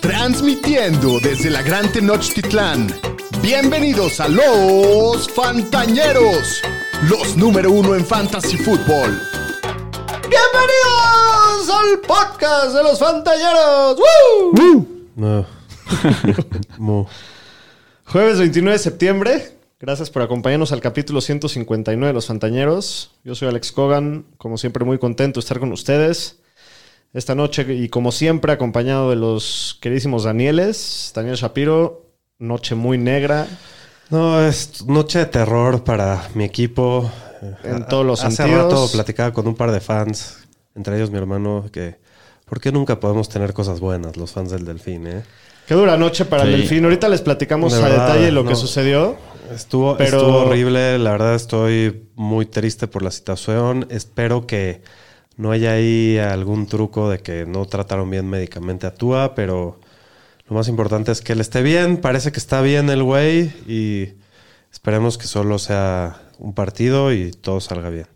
Transmitiendo desde la Gran Tenochtitlán. Bienvenidos a los Fantañeros, los número uno en Fantasy Football. Bienvenidos al podcast de los Fantañeros. No. Mu. Jueves 29 de septiembre. Gracias por acompañarnos al capítulo 159 de Los Fantañeros. Yo soy Alex Cogan, como siempre muy contento de estar con ustedes esta noche y como siempre acompañado de los queridísimos Danieles, Daniel Shapiro, noche muy negra No, es noche de terror para mi equipo. en todos los Hace sentidos. rato platicaba con un par de fans, entre ellos mi hermano, que ¿por qué nunca podemos tener cosas buenas los fans del Delfín, eh? Qué dura noche para el. Delfín. Ahorita les platicamos De a verdad, detalle lo que sucedió. Estuvo, Pero- estuvo horrible, la verdad estoy muy triste por la situación. Espero que no haya ahí algún truco de que no trataron bien médicamente a Tua, pero lo más importante es que él esté bien. Parece que está bien el güey y esperemos que solo sea un partido y todo salga bien.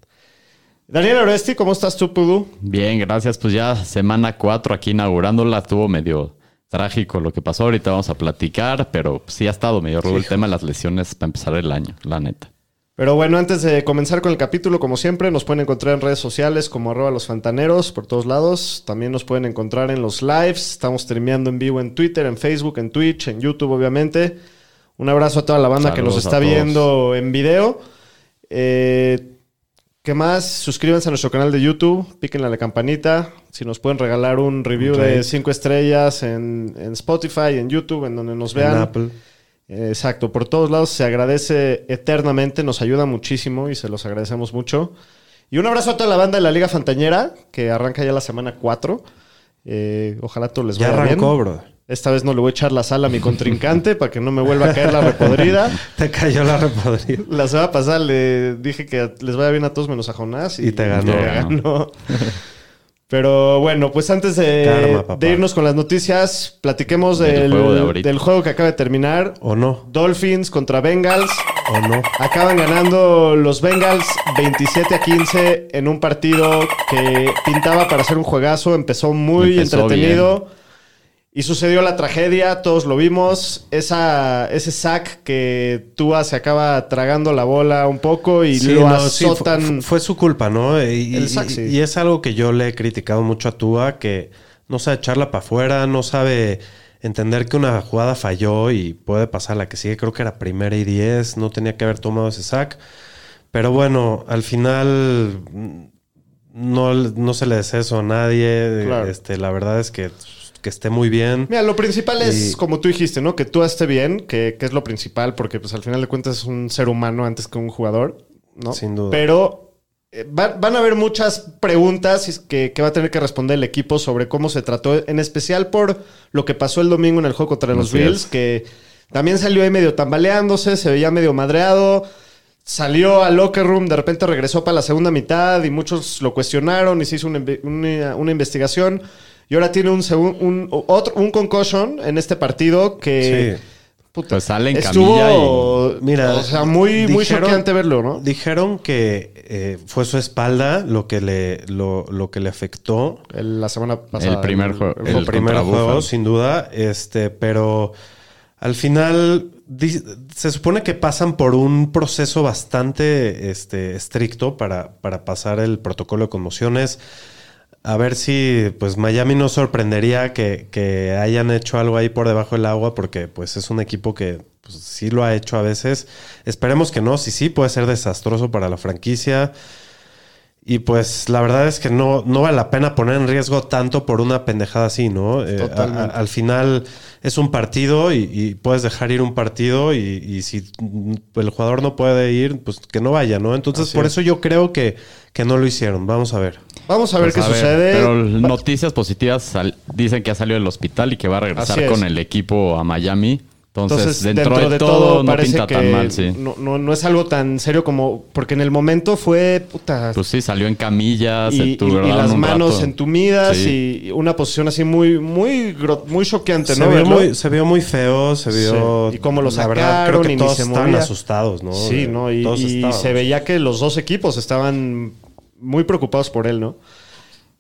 Daniel Oresti, ¿cómo estás tú, Pudu? Bien, gracias. Pues ya semana 4 aquí inaugurándola. Tuvo medio trágico lo que pasó. Ahorita vamos a platicar, pero sí ha estado medio rudo el tema de las lesiones para empezar el año, la neta. Pero bueno, antes de comenzar con el capítulo, como siempre, nos pueden encontrar en redes sociales como arroba los fantaneros por todos lados. También nos pueden encontrar en los lives. Estamos streameando en vivo en Twitter, en Facebook, en Twitch, en YouTube, obviamente. Un abrazo a toda la banda que nos está viendo en video. Eh, ¿Qué más? Suscríbanse a nuestro canal de YouTube, píquenle a la campanita. Si nos pueden regalar un review de rate. 5 estrellas en, en Spotify, en YouTube, en donde nos En vean. Apple. Exacto, por todos lados se agradece eternamente, nos ayuda muchísimo y se los agradecemos mucho. Y un abrazo a toda la banda de la Liga Fantañera, que arranca ya la semana 4. Eh, ojalá todo les Ya vaya arrancó, bien. bro. Esta vez no le voy a echar la sal a mi contrincante para que no me vuelva a caer la repodrida. Te cayó la repodrida. La semana pasada le dije que les vaya bien a todos menos a Jonás. Y te ganó. me ganó. Pero bueno, pues antes de, Karma, papá. de irnos con las noticias, platiquemos Del del, juego de del juego que acaba de terminar. ¿O no? Dolphins contra Bengals. ¿O no? Acaban ganando los Bengals 27 a 15 en un partido que pintaba para ser un juegazo. Empezó muy Empezó entretenido. Y sucedió la tragedia, todos lo vimos. Esa, ese sack que Tua se acaba tragando la bola un poco y Sí, lo no, azotan. fu- fue, su culpa, ¿no? Y, El sack, sí. y es algo que yo le he criticado mucho a Tua, que no sabe echarla para afuera, no sabe entender que una jugada falló y puede pasar la que sigue. Creo que era primera y diez, no tenía que haber tomado ese sack. Pero bueno, al final mm, no, no se le desea eso a nadie. Claro. Este, la verdad es que, que esté muy bien. Mira, lo principal es, Y- como tú dijiste, ¿no? Que tú esté bien, que, que es lo principal, porque pues al final de cuentas es un ser humano antes que un jugador, ¿no? Sin duda. Pero eh, va- van a haber muchas preguntas que, que va a tener que responder el equipo sobre cómo se trató, en especial por lo que pasó el domingo en el juego contra los Bills, que también salió ahí medio tambaleándose, se veía medio madreado. Salió al locker room, de repente regresó para la segunda mitad y muchos lo cuestionaron y se hizo una, una- una investigación. Y ahora tiene un, un, otro, un concussion en este partido que Sí. puta, Pues sale en estuvo, Mira, o sea, muy, muy dijeron- choqueante verlo, ¿no? Dijeron que eh, fue su espalda lo que le, lo, lo que le afectó. El- la semana pasada. El primer juego. el- El, El primer juego, sin duda. Este, pero al final se supone que pasan por un proceso bastante este, estricto para, para pasar el protocolo de conmociones. A ver si pues Miami no sorprendería que, que hayan hecho algo ahí por debajo del agua, porque pues es un equipo que pues, sí lo ha hecho a veces. Esperemos que no, si sí puede ser desastroso para la franquicia. Y pues la verdad es que no, no vale la pena poner en riesgo tanto por una pendejada así, ¿no? Eh, a- Totalmente. a- al final es un partido y, y puedes dejar ir un partido y, y si el jugador no puede ir, pues que no vaya, ¿no? Entonces Así por es. eso yo creo que, que no lo hicieron. Vamos a ver. Vamos a ver Pues qué a ver, sucede. Pero noticias positivas sal- dicen que ha salido del hospital y que va a regresar con el equipo a Miami. Entonces, Entonces, dentro, de, todo, no parece pinta que tan mal, sí. no, no- no es algo tan serio como. Porque en el momento fue. Puta. Pues sí, salió en camillas, y, se y- y tuvieron las un manos rato. entumidas Sí. y una posición así muy, muy, muy choqueante, Se ¿no? vio, muy, se vio muy feo, se vio... Sí. Y cómo lo verdad, sacaron creo que y ni todos se estaban movía. asustados, ¿no? Sí, ¿no? Y, se veía que los dos equipos estaban muy preocupados por él, ¿no?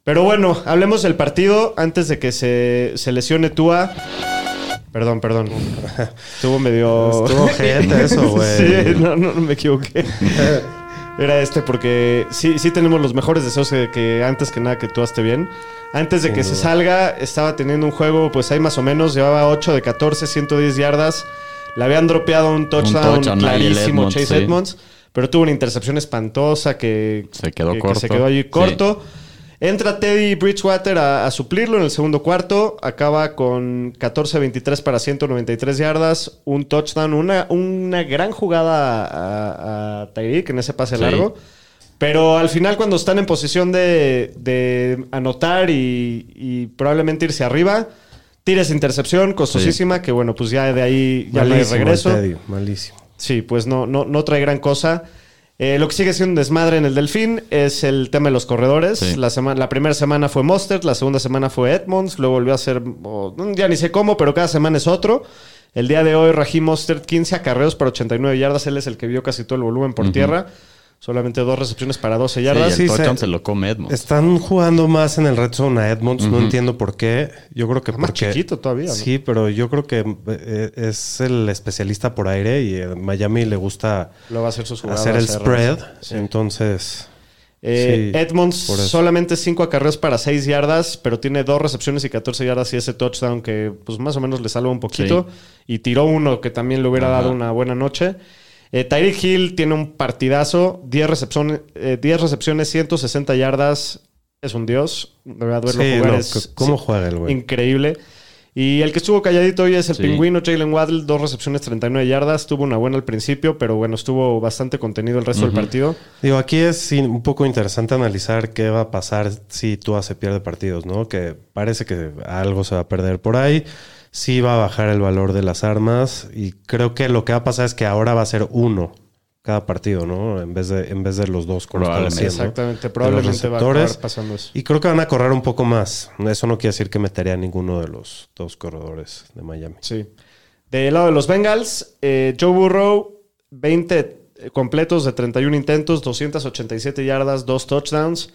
Pero bueno, hablemos del partido antes de que se, se lesione Tua. Perdón, perdón. Estuvo medio. Estuvo ojete eso, güey. sí, no, no, no me equivoqué. Era este porque sí, sí tenemos los mejores deseos de que antes que nada que tú esté bien. Antes de que se salga, estaba teniendo un juego, pues ahí más o menos, llevaba 8 de 14, 110 yardas. Le habían dropeado un touchdown, clarísimo Edmonds, Chase sí. Edmonds, pero tuvo una intercepción espantosa que Se quedó que- que corto. se quedó allí Sí. corto. Entra Teddy Bridgewater a, a suplirlo en el segundo cuarto. Acaba con 14-23 para 193 yardas, un touchdown, una, una gran jugada a, a Tyreek en ese pase Sí. largo. Pero al final, cuando están en posición de, de anotar y, y probablemente irse arriba, tira esa intercepción costosísima, que bueno, pues ya de ahí ya no hay Malísimo el regreso. Teddy, malísimo. Sí, pues no, no, no trae gran cosa. Eh, lo que sigue siendo un desmadre en el Delfín es el tema de los corredores. Sí. La, sema- la primera semana fue Mostert, la segunda semana fue Edmonds, luego volvió a ser, mm, ya ni sé cómo, pero cada semana es otro. El día de hoy, Raheem Mostert, 15 acarreos para 89 yardas. Él es el que vio casi todo el volumen por tierra. Solamente dos recepciones para 12 Sí, yardas. el Sí, touchdown se- se lo come Edmonds. Están jugando más en el red zone a Edmonds, no entiendo por qué. Yo creo que Está más porque- chiquito todavía, ¿no? Sí, pero yo creo que eh, es el especialista por aire y a Miami le gusta Lo va a hacer sus jugadas. hacer el spread. Sí. Entonces, Eh, Sí, Edmonds solamente 5 acarreos para 6 yardas, pero tiene dos recepciones y 14 yardas y ese touchdown que pues más o menos le salva un poquito. Y tiró uno que también le hubiera Ajá. dado una buena noche. Eh, Tyreek Hill tiene un partidazo, 10 recepciones, eh, 10 recepciones, 160 yardas. Es un dios. De verdad, verlo sí, jugar no, es c- ¿cómo juega el güey? increíble. Y el que estuvo calladito hoy es el Sí. pingüino Jalen Waddle, dos recepciones, 39 yardas. Tuvo una buena al principio, pero bueno, estuvo bastante contenido el resto del partido. Digo, aquí es un poco interesante analizar qué va a pasar si Tua se pierde partidos, ¿no? Que parece que algo se va a perder por ahí. Sí va a bajar el valor de las armas y creo que lo que va a pasar es que ahora va a ser uno cada partido, ¿no? En vez de, en vez de los dos como Probablemente. haciendo. Exactamente, probablemente va a pasando eso. Y creo que van a correr un poco más. Eso no quiere decir que metería a ninguno de los dos corredores de Miami. Sí. Del lado de los Bengals, eh, Joe Burrow, 20 completos de 31 intentos, 287 yardas, dos touchdowns.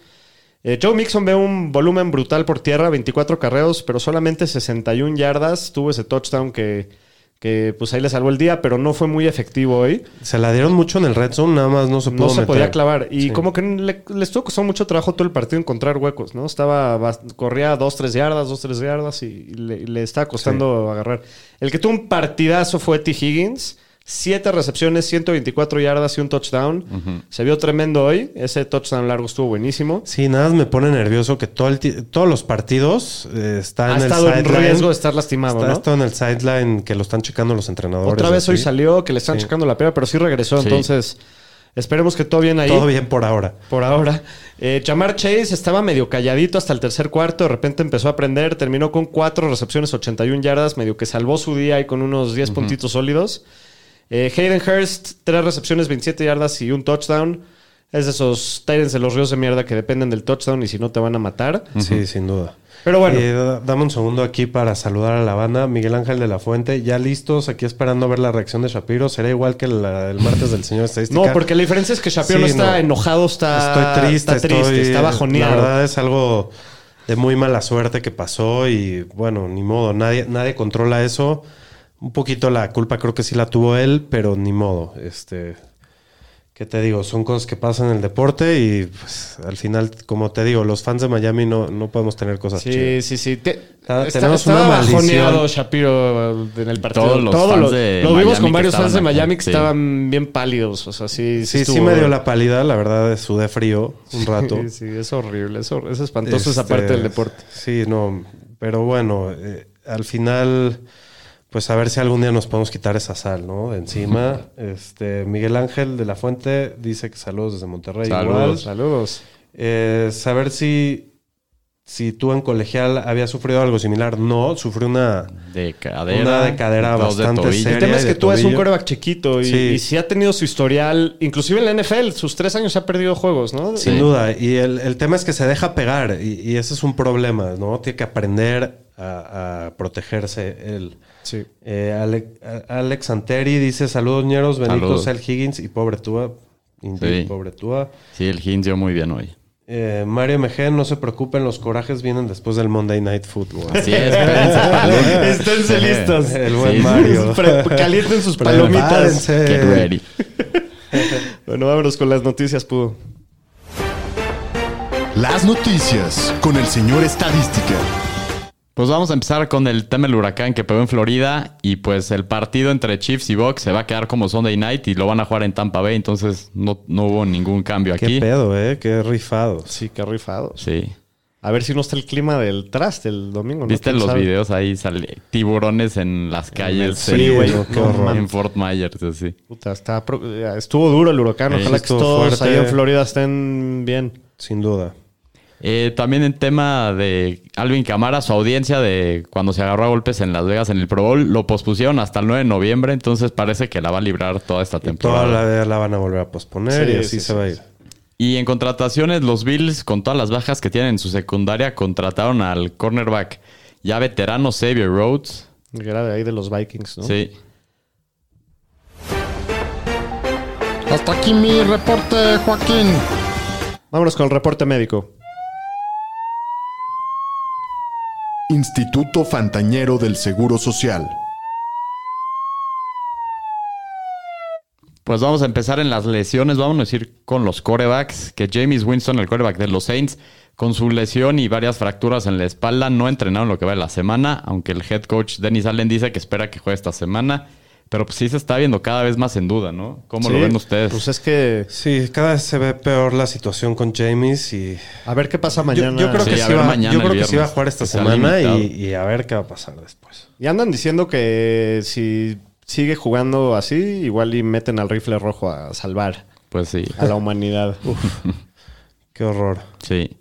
Eh, Joe Mixon ve un volumen brutal por tierra, 24 carreos, pero solamente 61 yardas. Tuvo ese touchdown que, que pues ahí le salvó el día, pero no fue muy efectivo hoy. Se la dieron mucho en el red zone, nada más no se pudo No se meter. podía clavar. Y Sí. como que le, le estuvo costando mucho trabajo todo el partido encontrar huecos, ¿no? Estaba, corría 2, 3 yardas, 2, 3 yardas y le, y le estaba costando agarrar. El que tuvo un partidazo fue T. Higgins. Siete recepciones, 124 yardas y un touchdown. Se vio tremendo hoy. Ese touchdown largo estuvo buenísimo. Sí, nada más me pone nervioso que todo el todos los partidos eh, está Ha en el estado en riesgo de estar lastimado, Está, ¿no? está en el sideline que lo están checando los entrenadores. Otra vez hoy salió que le están Sí. checando la pierna, pero sí regresó. Sí. Entonces, esperemos que todo bien ahí. Todo bien por ahora. Por ahora. Eh, Jamar Chase estaba medio calladito hasta el tercer cuarto. De repente empezó a aprender. Terminó con cuatro recepciones, 81 yardas. Medio que salvó su día ahí con unos 10 puntitos sólidos. Eh, Hayden Hurst, tres recepciones, 27 yardas y un touchdown. Es de esos Tyrants de los ríos de mierda que dependen del touchdown y si no te van a matar. Sí, sin duda. Pero bueno. Eh, da- dame un segundo aquí para saludar a la banda. Miguel Ángel de la Fuente, ya listos, aquí esperando a ver la reacción de Shapiro. ¿Será igual que la- el martes del señor Estadística? No, porque la diferencia es que Shapiro no está no. enojado, está, estoy triste, está, triste, estoy- está bajoneado. La verdad es algo de muy mala suerte que pasó y bueno, ni modo, nadie, nadie controla eso. Un poquito la culpa creo que sí la tuvo él, pero ni modo. Este, ¿qué te digo? Son cosas que pasan en el deporte y pues, al final, como te digo, los fans de Miami no, no podemos tener cosas Sí, chidas. sí, sí. Te- está- tenemos estaba una maldición. bajoneado Shapiro en el partido. Todos los Todo fans lo, de lo vimos con varios fans de Miami que sí. estaban bien pálidos. O sea, sí, Sí, sí, me dio la pálida, la verdad, sudé frío un rato. Sí, sí, es horrible. Es, espantoso esa Este, parte del deporte. Sí, no, pero bueno, eh, al final, pues a ver si algún día nos podemos quitar esa sal, ¿no? De encima. este, Miguel Ángel de la Fuente dice que saludos desde Monterrey. Saludos. igual. Saludos. Eh, saber si, si tú en colegial habías sufrido algo similar. No, sufrí una... De cadera. Una de cadera dos de bastante seria. El tema es de que tú eres un coreback chiquito y, Sí. y si ha tenido su historial, inclusive en la NFL, sus tres años ha perdido juegos, ¿no? Sin Sí. duda. Y el, el tema es que se deja pegar y, y ese es un problema, ¿no? Tiene que aprender a, a protegerse él. Sí. Eh, Ale- a- Alex Anteri dice: Saludos, ñeros, Benito Saludos. Sel Higgins y pobre Tua. Indeed, Sí. pobre Tua. Sí, el Higgins dio muy bien hoy. Eh, Mario MG, no se preocupen, los corajes vienen después del Monday Night Football. Así es, el. Esténse listos. El buen Sí, Mario. Pre- calienten sus palomitas. Get ready. Bueno, vámonos con las noticias, Pudo. Las noticias con el señor Estadística. Pues vamos a empezar con el tema del huracán que pegó en Florida y pues el partido entre Chiefs y Bucks se va a quedar como Sunday Night y lo van a jugar en Tampa Bay, entonces no, no hubo ningún cambio Qué aquí. pedo, eh. Qué rifados. Sí, qué rifados. Sí. A ver si no está el clima del traste el domingo. ¿no? ¿Viste ¿Quién los sabe? videos ahí? Sale tiburones en las calles. Sí, en- güey. qué no. En Fort Myers, así. Puta, está pro- estuvo duro el huracán. Sí, Ojalá que todos fuerte. ahí en Florida estén bien. Sin duda. Eh, también en tema de Alvin Camara, su audiencia de cuando se agarró a golpes en Las Vegas en el Pro Bowl, lo pospusieron hasta el 9 de noviembre, entonces parece que la va a librar toda esta Toda temporada. la vida la van a volver a posponer Sí, y así sí, se sí, va a ir. Y en contrataciones, los Bills, con todas las bajas que tienen en su secundaria, contrataron al cornerback ya veterano Xavier Rhodes. Que Era de ahí de los Vikings, ¿no? Sí. Hasta aquí mi reporte, Joaquín. Vámonos con el reporte médico. Instituto Fantañero del Seguro Social. Pues vamos a empezar en las lesiones. Vamos a decir con los corebacks, que James Winston, el coreback de los Saints, con su lesión y varias fracturas en la espalda, no entrenaron lo que va de la semana, aunque el head coach Dennis Allen dice que espera que juegue esta semana. Pero pues sí se está viendo cada vez más en duda, ¿no? ¿Cómo lo ven ustedes? Pues es que Sí, cada vez se ve peor la situación con James y... a ver qué pasa mañana. yo creo Sí, que, sí va, mañana yo el creo que sí va a jugar esta semana y, y a ver qué va a pasar después. Y andan diciendo que si sigue jugando así, igual y meten al rifle rojo a salvar Pues sí. a la humanidad. Qué horror. Sí.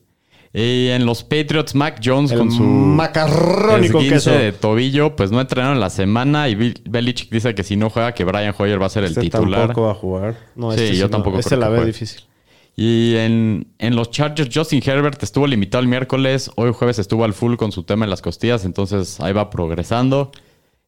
Y en los Patriots, Mac Jones El con su macarrónico queso. de tobillo, pues no entrenaron la semana y Bill- Belichick dice que si no juega que Brian Hoyer va a ser el Este titular. tampoco va a jugar. No, Sí, este yo no. tampoco Este creo la que ve juegue. difícil. Y en, en los Chargers, Justin Herbert estuvo limitado el miércoles. Hoy jueves estuvo al full con su tema en las costillas, entonces ahí va progresando.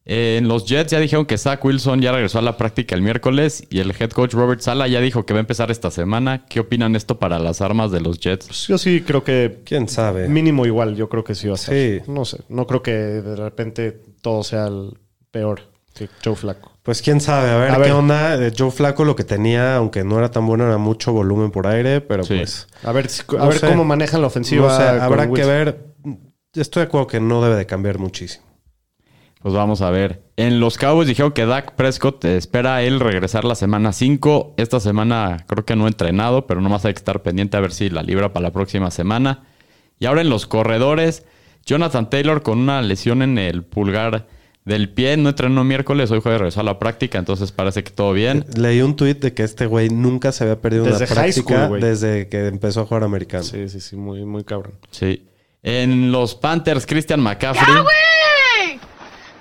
Eh, en los Jets ya dijeron que Zach Wilson ya regresó a la práctica el miércoles y el head coach Robert Sala ya dijo que va a empezar esta semana. ¿Qué opinan esto para las armas de los Jets? Pues yo sí creo que ¿Quién sabe? mínimo igual, yo creo que sí va a ser. Sí. No sé, no creo que de repente todo sea el peor que Joe Flaco. Pues quién sabe, a ver A qué ver. onda. Eh, Joe Flaco lo que tenía, aunque no era tan bueno, era mucho volumen por aire, pero Sí. pues... A ver, si- a No ver sé. cómo manejan la ofensiva. No sé, con habrá que Wilson. ver. Estoy de acuerdo que no debe de cambiar muchísimo. Pues vamos a ver. En los Cowboys dijeron que Dak Prescott espera a él regresar la semana 5. Esta semana creo que no ha entrenado, pero nomás hay que estar pendiente a ver si la libra para la próxima semana. Y ahora en los corredores, Jonathan Taylor con una lesión en el pulgar del pie, no entrenó miércoles, hoy jueves regresó a la práctica, entonces parece que todo bien. Leí un tuit de que este güey nunca se había perdido Desde una high práctica school, desde que empezó a jugar americano. Sí, sí, sí, muy, muy cabrón. Sí. En los Panthers, Christian McCaffrey. ¡Ya, güey!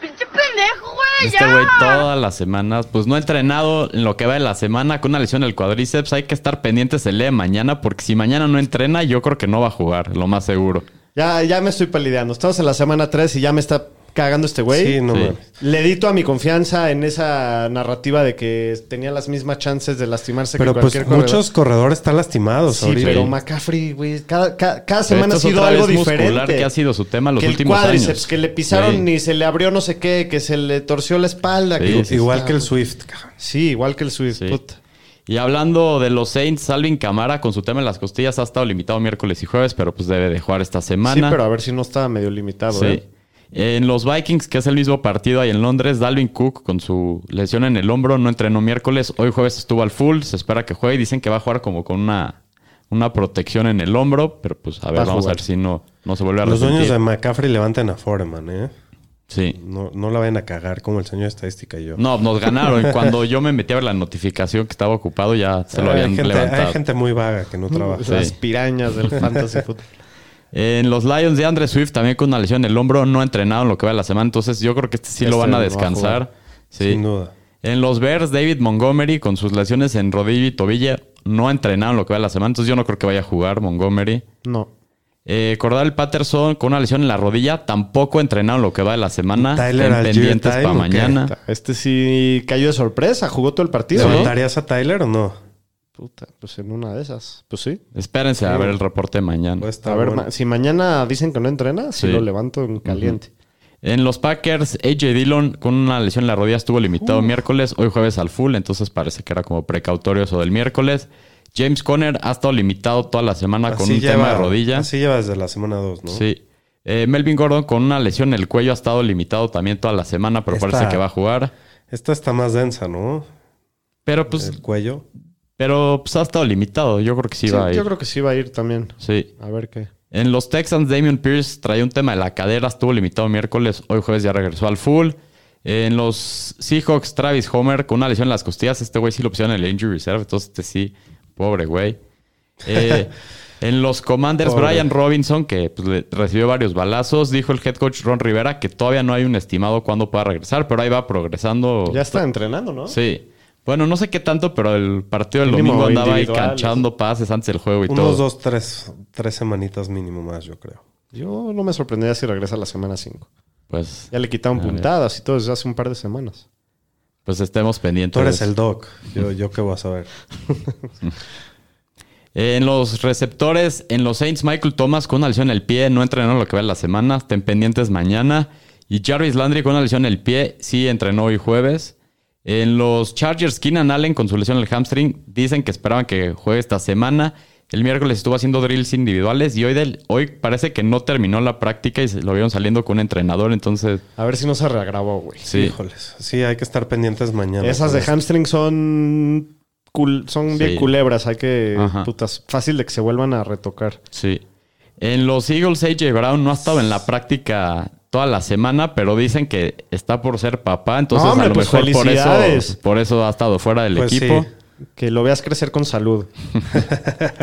¡Pinche pendejo, güey! Este güey todas las semanas, pues no ha entrenado en lo que va de la semana con una lesión en el cuadríceps. Hay que estar pendientes el día de mañana porque si mañana no entrena, yo creo que no va a jugar, lo más seguro. Ya, ya me estoy palideando. Estamos en la semana 3 y ya me está cagando este güey. Sí, no Sí. mames. Le di toda mi confianza en esa narrativa de que tenía las mismas chances de lastimarse Pero que pues cualquier corredor. muchos corredores están lastimados Sí, ahorita. pero McCaffrey, güey, cada, cada, semana ha sido algo diferente. que ha sido su tema los que el últimos cuádriceps, años. que le pisaron Sí. y se le abrió no sé qué, que se le torció la espalda. Sí, que- sí, Igual que el Swift. cabrón. Sí, igual que el Swift. Sí. puta. Y hablando de los Saints, Salvin Camara con su tema en las costillas ha estado limitado miércoles y jueves, pero pues debe de jugar esta Sí, semana. pero a ver si no estaba medio limitado. Sí. ¿eh? En los Vikings, que es el mismo partido ahí en Londres, Dalvin Cook con su lesión en el hombro no entrenó miércoles. Hoy jueves estuvo al full, se espera que juegue. Dicen que va a jugar como con una, una protección en el hombro, pero pues a ver, Va a vamos a ver si no, no se vuelve a Los dueños de McCaffrey levanten a Foreman, ¿eh? Sí. No, no la vayan a cagar como el señor estadística y yo. No, nos ganaron. Cuando yo me metí a ver la notificación que estaba ocupado, ya se lo hay, habían gente, levantado. hay gente muy vaga que no trabaja. Sí. Las pirañas del fantasy football. En los Lions de Andre Swift también con una lesión en el hombro, no ha entrenado en lo que va de la semana, entonces yo creo que este sí Este lo van no a va a descansar. sí. Sin duda. En los Bears, David Montgomery con sus lesiones en rodillo y tobillo no ha entrenado en lo que va de la semana, entonces yo no creo que vaya a jugar Montgomery. No. Eh, Cordell Patterson con una lesión en la rodilla tampoco ha entrenado en lo que va de la semana. Tyler Algier pendientes para mañana. Este sí cayó de sorpresa, jugó todo el partido. ¿no? ¿Levantarías a Tyler o no? Puta, pues en una de esas. Pues sí. Espérense a ver el reporte mañana. Pues está a ver, bueno. ma- si mañana dicen que no entrena, si Sí. lo levanto en caliente. En los Packers, AJ Dillon con una lesión en la rodilla estuvo limitado miércoles, hoy jueves al full, entonces parece que era como precautorio eso del miércoles. James Conner ha estado limitado toda la semana con un tema de rodilla. Así lleva desde la semana 2, ¿no? Sí. Eh, Melvin Gordon con una lesión en el cuello ha estado limitado también toda la semana, pero Esta- parece que va a jugar. Esta está más densa, ¿no? Pero pues, el cuello. Pero pues ha estado limitado. Yo creo que sí, Sí, va a ir. yo creo que sí va a ir también. Sí. A ver qué. En los Texans, Damian Pierce traía un tema de la cadera, estuvo limitado miércoles, hoy jueves ya regresó al full. En los Seahawks, Travis Homer con una lesión en las costillas, este güey sí lo pusieron en el injury reserve, entonces este sí, pobre güey. Eh, en los Commanders, Pobre. Brian Robinson, que pues, le- recibió varios balazos, dijo el head coach Ron Rivera que todavía no hay un estimado cuándo pueda regresar, pero ahí va progresando. Ya está entrenando, ¿no? Sí. Bueno, no sé qué tanto, pero el partido del Mínimo domingo andaba ahí canchando pases antes del juego y Unos todo. dos, tres, tres semanitas mínimo más, yo creo. Yo no me sorprendería si regresa la semana 5. Pues, Ya le quitaron puntadas y todo desde hace un par de semanas. pues estemos pendientes. Tú eres el doc. Yo, yo qué voy a saber. En los receptores, en los Saints, Michael Thomas con una lesión en el pie, no entrenó lo que va en la semana, estén pendientes mañana. Y Jarvis Landry con una lesión en el pie, sí entrenó hoy jueves. En los Chargers, Keenan Allen con su lesión en el hamstring, dicen que esperaban que juegue esta semana. El miércoles estuvo haciendo drills individuales y hoy, del, hoy parece que no terminó la práctica y se lo vieron saliendo con un entrenador, entonces A ver si no se reagravó, güey. sí. Híjoles. Sí, hay que estar pendientes mañana. Esas de con hamstring son cul- son bien Sí. culebras. Hay que, Ajá. putas, fácil de que se vuelvan a retocar. Sí. En los Eagles, AJ Brown no ha estado en la práctica toda la semana, pero dicen que está por ser papá, entonces No, hombre, a lo pues mejor por eso, por eso ha estado fuera del Pues equipo. sí. Que lo veas crecer con salud.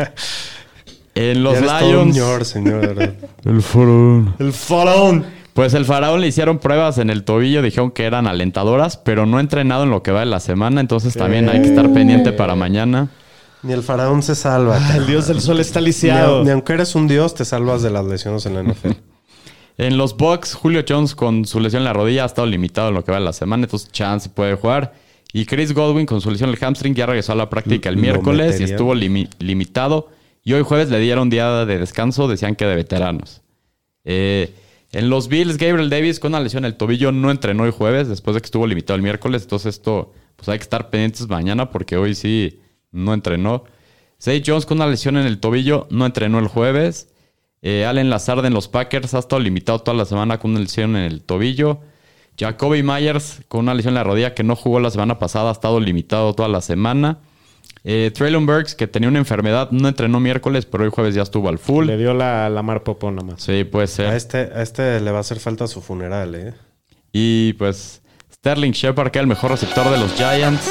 En los Ya eres todo un Lions, señor, señor, el faraón. El faraón. Pues el faraón le hicieron pruebas en el tobillo, dijeron que eran alentadoras, pero no ha entrenado en lo que va de la semana, entonces también hay que estar pendiente para mañana. Ni el faraón se salva. Ah, el dios del sol está Ni, lisiado. ni aunque eres un dios, te salvas de las lesiones en la NFL. En los Bucks, Julio Jones con su lesión en la rodilla ha estado limitado en lo que va de la semana, entonces chance puede jugar. Y Chris Godwin con su lesión en el hamstring ya regresó a la práctica el miércoles y estuvo limi- limitado. Y hoy jueves le dieron día de descanso, decían que de veteranos. Eh, en los Bills, Gabriel Davis con una lesión en el tobillo no entrenó hoy jueves después de que estuvo limitado el miércoles. Entonces esto, pues hay que estar pendientes mañana porque hoy sí no entrenó. Zay Jones con una lesión en el tobillo no entrenó el jueves. Eh, Allen Lazard en los Packers ha estado limitado toda la semana con una lesión en el tobillo. Jacoby Myers con una lesión en la rodilla que no jugó la semana pasada, ha estado limitado toda la semana. Eh, Traylon Burks, que tenía una enfermedad, no entrenó miércoles, pero hoy jueves ya estuvo al full. Le dio la, la mar popó nada más. Sí, puede A ser. este, a este le va a hacer falta su funeral, ¿eh? Y pues Sterling Shepard, que es el mejor receptor de los Giants.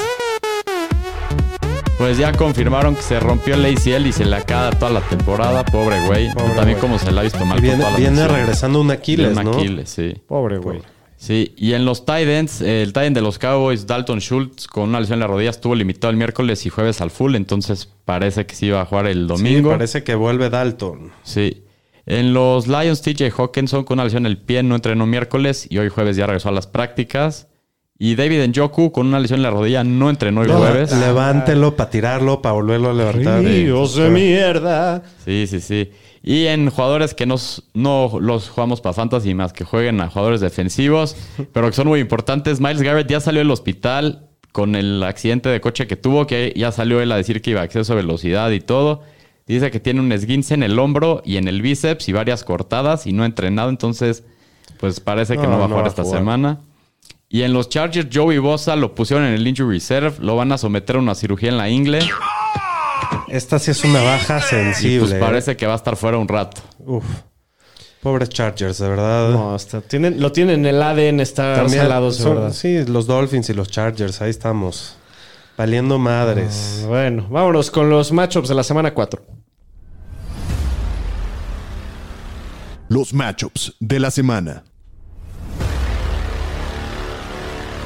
Pues ya confirmaron que se rompió el ACL y se le acaba toda la temporada. Pobre güey. Pobre También güey. como se le ha visto mal Y viene, todas las viene regresando un Aquiles, un ¿no? Aquiles, sí. Pobre güey. Sí, y en los tight ends, el tight end de los Cowboys, Dalton Schultz, con una lesión en la rodilla, estuvo limitado el miércoles y jueves al full, entonces parece que sí va a jugar el Sí, domingo. parece que vuelve Dalton. Sí. En los Lions, TJ Hawkinson con una lesión en el pie no entrenó miércoles y hoy jueves ya regresó a las prácticas. Y David Njoku con una lesión en la rodilla no entrenó hoy jueves. Levántelo para tirarlo, para volverlo a levantar. Ríos de mierda. Sí, sí, sí. Y en jugadores que nos, no los jugamos para fantasy más que jueguen a jugadores defensivos, pero que son muy importantes. Miles Garrett ya salió del hospital con el accidente de coche que tuvo, que ya salió él a decir que iba a exceso de velocidad y todo. Dice que tiene un esguince en el hombro y en el bíceps y varias cortadas y no ha entrenado, entonces pues parece que no, No, va a no jugar esta jugar. semana. Y en los Chargers, Joey Bosa lo pusieron en el injury reserve, lo van a someter a una cirugía en la ingle. Esta sí es una baja Y sensible. pues ¿eh? parece que va a estar fuera un rato. Uf. Pobres Chargers, de verdad. No, está, tienen, lo tienen en el ADN, está También salados, de son- verdad. Sí, los Dolphins y los Chargers, ahí estamos. Valiendo madres. Bueno, vámonos con los matchups de la semana 4. Los matchups de la semana.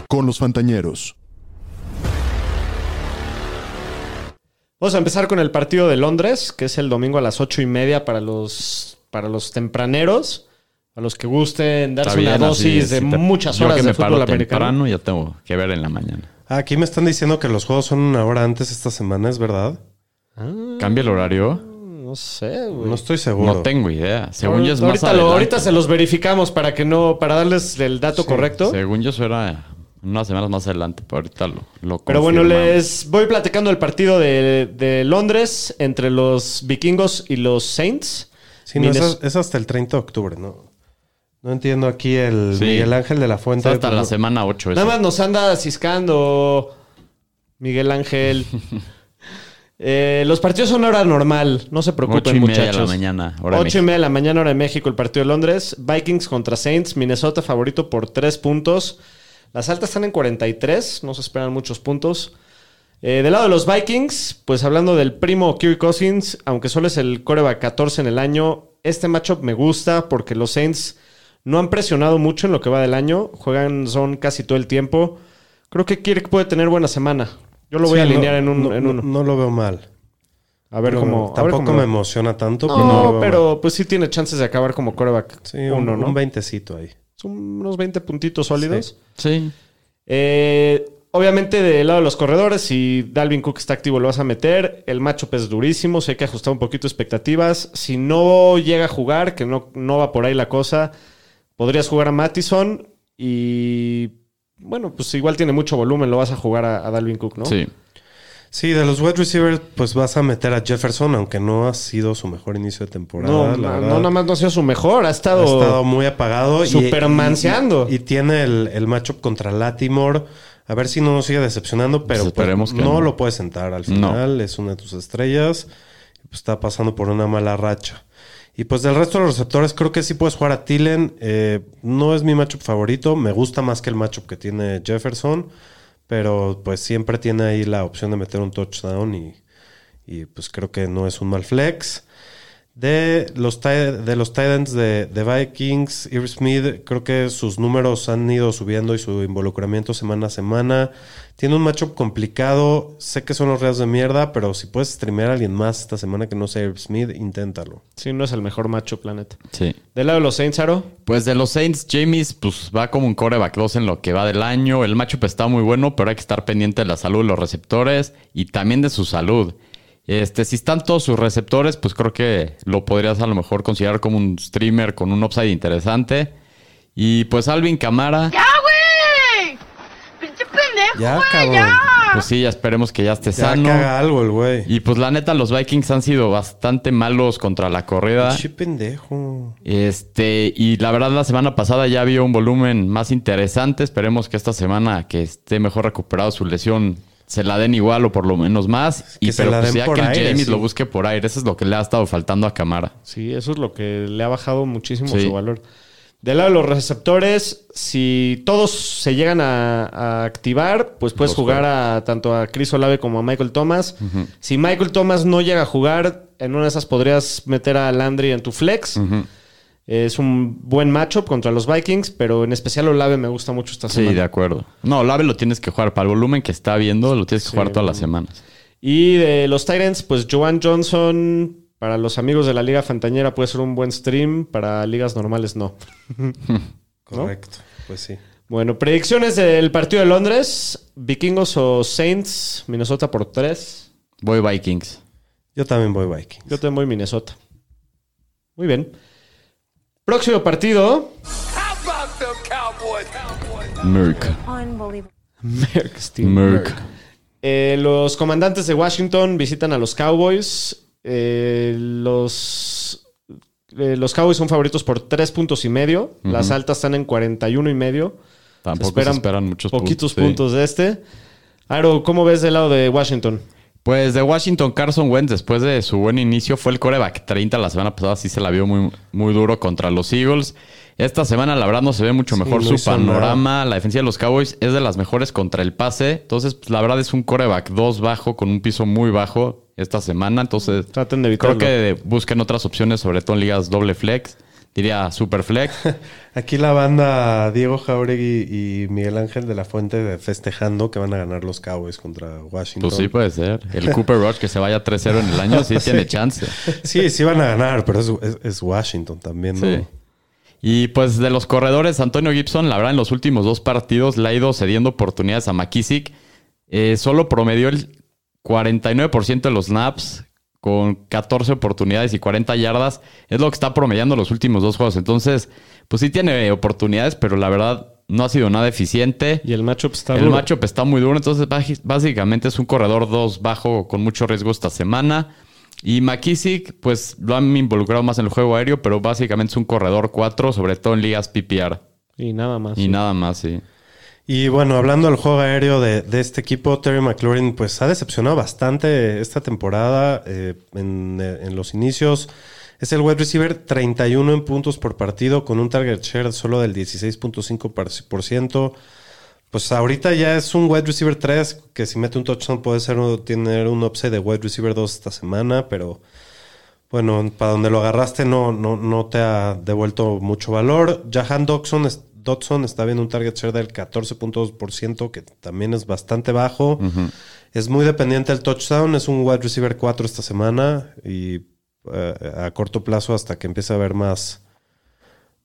Con los Fantañeros. Vamos a empezar con el partido de Londres, que es el domingo a las ocho y media para los, para los tempraneros, a los que gusten darse una dosis así, de si te- muchas yo horas que de me fútbol paro americano. temprano ya tengo que ver en la mañana. Ah, Aquí me están diciendo que los juegos son una hora antes esta semana, ¿es verdad? ¿Cambia el horario? No sé, güey. No estoy seguro. No tengo idea. Según yo es más ahorita, lo- ahorita se los verificamos para que no, para darles el dato correcto. Según yo eso era unas semanas más adelante, pero ahorita lo, lo Pero bueno, les voy platicando el partido de, de Londres entre los vikingos y los Saints. Sí, no, es, es hasta el 30 de octubre, ¿no? No entiendo aquí el Sí. Miguel Ángel de la Fuente. Es hasta la semana 8. Nada más nos anda ciscando Miguel Ángel. Eh, los partidos son hora normal, no se preocupen, 8 y media de muchachos. la mañana, hora de 8 y media de la mañana, hora de México, el partido de Londres. Vikings contra Saints. Minnesota favorito por 3 puntos. Las altas están en 43, no se esperan muchos puntos. Eh, del lado de los Vikings, pues hablando del primo Kirk Cousins, aunque solo es el coreback 14 en el año, este matchup me gusta porque los Saints no han presionado mucho en lo que va del año. Juegan son casi todo el tiempo. Creo que Kirk puede tener buena semana. Yo lo voy sí, a alinear no- en, un, no, en no- uno. no lo veo mal. A ver cómo. ver Tampoco cómo- me emociona tanto. No, pero, no pero pues sí tiene chances de acabar como coreback. Sí, un, uno, ¿no? un 20cito ahí. Son unos 20 puntitos sólidos. Sí. Eh, obviamente, del lado de los corredores, si Dalvin Cook está activo, lo vas a meter. El matchup es durísimo, sé que ajustar un poquito expectativas. Si no llega a jugar, que no, no va por ahí la cosa, podrías jugar a Mattison y. Bueno, pues igual tiene mucho volumen, lo vas a jugar a, a Dalvin Cook, ¿no? Sí. Sí, de los wide receivers, pues vas a meter a Jefferson, aunque no ha sido su mejor inicio de temporada. No, la no, verdad. no, nada más no ha sido su mejor, ha Ha estado. muy apagado. y- Supermanceando. Y, y tiene el, el matchup contra Latimore. A ver si no nos sigue decepcionando, pero Pues pues, esperemos que no, no. lo puedes sentar al final. Es una de tus estrellas. y, pues, está pasando por una mala racha. Y pues del resto de los receptores, creo que sí puedes jugar a Tillen. Eh, no es mi matchup favorito. Me gusta más que el matchup que tiene Jefferson. Pero pues siempre tiene ahí la opción de meter un touchdown. Y, y, pues creo que no es un mal flex. De los, de los Titans de, de Vikings, Irv Smith, creo que sus números han ido subiendo y su involucramiento semana a semana. Tiene un matchup complicado. Sé que son los reos de mierda, pero si puedes streamear a alguien más esta semana que no sea Irv Smith, inténtalo. Sí, no es el mejor matchup, planeta. Sí. Del lado de los Saints, Aro. Pues de los Saints, James pues va como un coreback 2 en lo que va del año. El matchup está muy bueno, pero hay que estar pendiente de la salud de los receptores y también de su salud. Este, si están todos sus receptores, pues creo que lo podrías a lo mejor considerar como un streamer con un upside interesante. Y pues Alvin Camara, ¡Ya, güey! ¡Pinche pendejo, Ya. ¡Ya! pues sí, ya esperemos que ya esté Ya sano. que haga algo el güey. Y pues la neta, los Vikings han sido bastante malos contra la corrida. Che pendejo. Este, y la verdad, la semana pasada ya había un volumen más interesante. Esperemos que esta semana que esté mejor recuperado su lesión se la den igual o por lo menos más. Que y se pero la pues den ya por que el aire, James sí. lo busque por aire. Eso es lo que le ha estado faltando a Camara. Sí, eso es lo que le ha bajado muchísimo Sí. su valor. Del lado de los receptores, si todos se llegan a, a activar, pues puedes Los jugar a tanto a Chris Olave como a Michael Thomas. Si Michael Thomas no llega a jugar, en una de esas podrías meter a Landry en tu flex. Es un buen matchup contra los Vikings, pero en especial Olave me gusta mucho esta Sí, semana. de acuerdo. No, Lave lo tienes que jugar. Para el volumen que está viendo, lo tienes que Sí, jugar todas las semanas. Y de los Titans, pues Joan Johnson, para los amigos de la Liga Fantañera puede ser un buen stream, para ligas normales no. Correcto. Pues sí. Bueno, predicciones del partido de Londres, Vikingos o Saints, Minnesota por 3. Voy Vikings. Yo también voy Vikings. Yo te voy Minnesota. Muy bien. Próximo partido. Merck. Merck, Steve Merck. Eh, los comandantes de Washington visitan a los Cowboys. Eh, los, eh, los Cowboys son favoritos por tres puntos y medio. Las altas están en 41 y medio. Tampoco esperan se esperan muchos Poquitos puntos. sí. puntos de este. Aro, ¿cómo ves del lado de Washington? Pues de Washington, Carson Wentz, después de su buen inicio, fue el coreback 30 la semana pasada. Sí se la vio muy, muy duro contra los Eagles. Esta semana, la verdad, no se ve mucho mejor su panorama. La defensiva de los Cowboys es de las mejores contra el pase. Entonces, pues, la verdad es un coreback 2 bajo, con un piso muy bajo esta semana. Entonces, Traten de creo que busquen otras opciones, sobre todo en ligas doble flex. Diría super flex. Aquí la banda Diego Jauregui y Miguel Ángel de la Fuente festejando que van a ganar los Cowboys contra Washington. Pues sí, puede ser. El Cooper Rush que se vaya 3-0 en el año, sí tiene chance. Sí, sí van a ganar, pero es, es- es Washington también, ¿no? Sí. Y pues de los corredores, Antonio Gibson, la verdad, en los últimos dos partidos le ha ido cediendo oportunidades a McKissick. eh, solo promedió el 49% de los snaps con 14 oportunidades y 40 yardas. Es lo que está promediando los últimos dos juegos. Entonces, pues sí tiene oportunidades, pero la verdad no ha sido nada eficiente. Y el matchup está El duro. matchup está muy duro, entonces básicamente es un corredor 2 bajo con mucho riesgo esta semana. Y McKissick, pues lo han involucrado más en el juego aéreo, pero básicamente es un corredor 4, sobre todo en ligas PPR. Y nada más. Y sí. nada más, sí. Y bueno, hablando del juego aéreo de, este equipo, Terry McLaurin pues ha decepcionado bastante esta temporada eh, en, eh, los inicios. Es el wide receiver 31 en puntos por partido con un target share solo del 16.5%. Pues ahorita ya es un wide receiver 3 que si mete un touchdown puede ser tener un upside de wide receiver 2 esta semana, pero bueno, para donde lo agarraste no, no, no te ha devuelto mucho valor. Jahan Dodson, es- Dodson está viendo un target share del 14.2%, que también es bastante bajo. Es muy dependiente del touchdown. Es un wide receiver 4 esta semana y eh, a corto plazo hasta que empiece a haber más,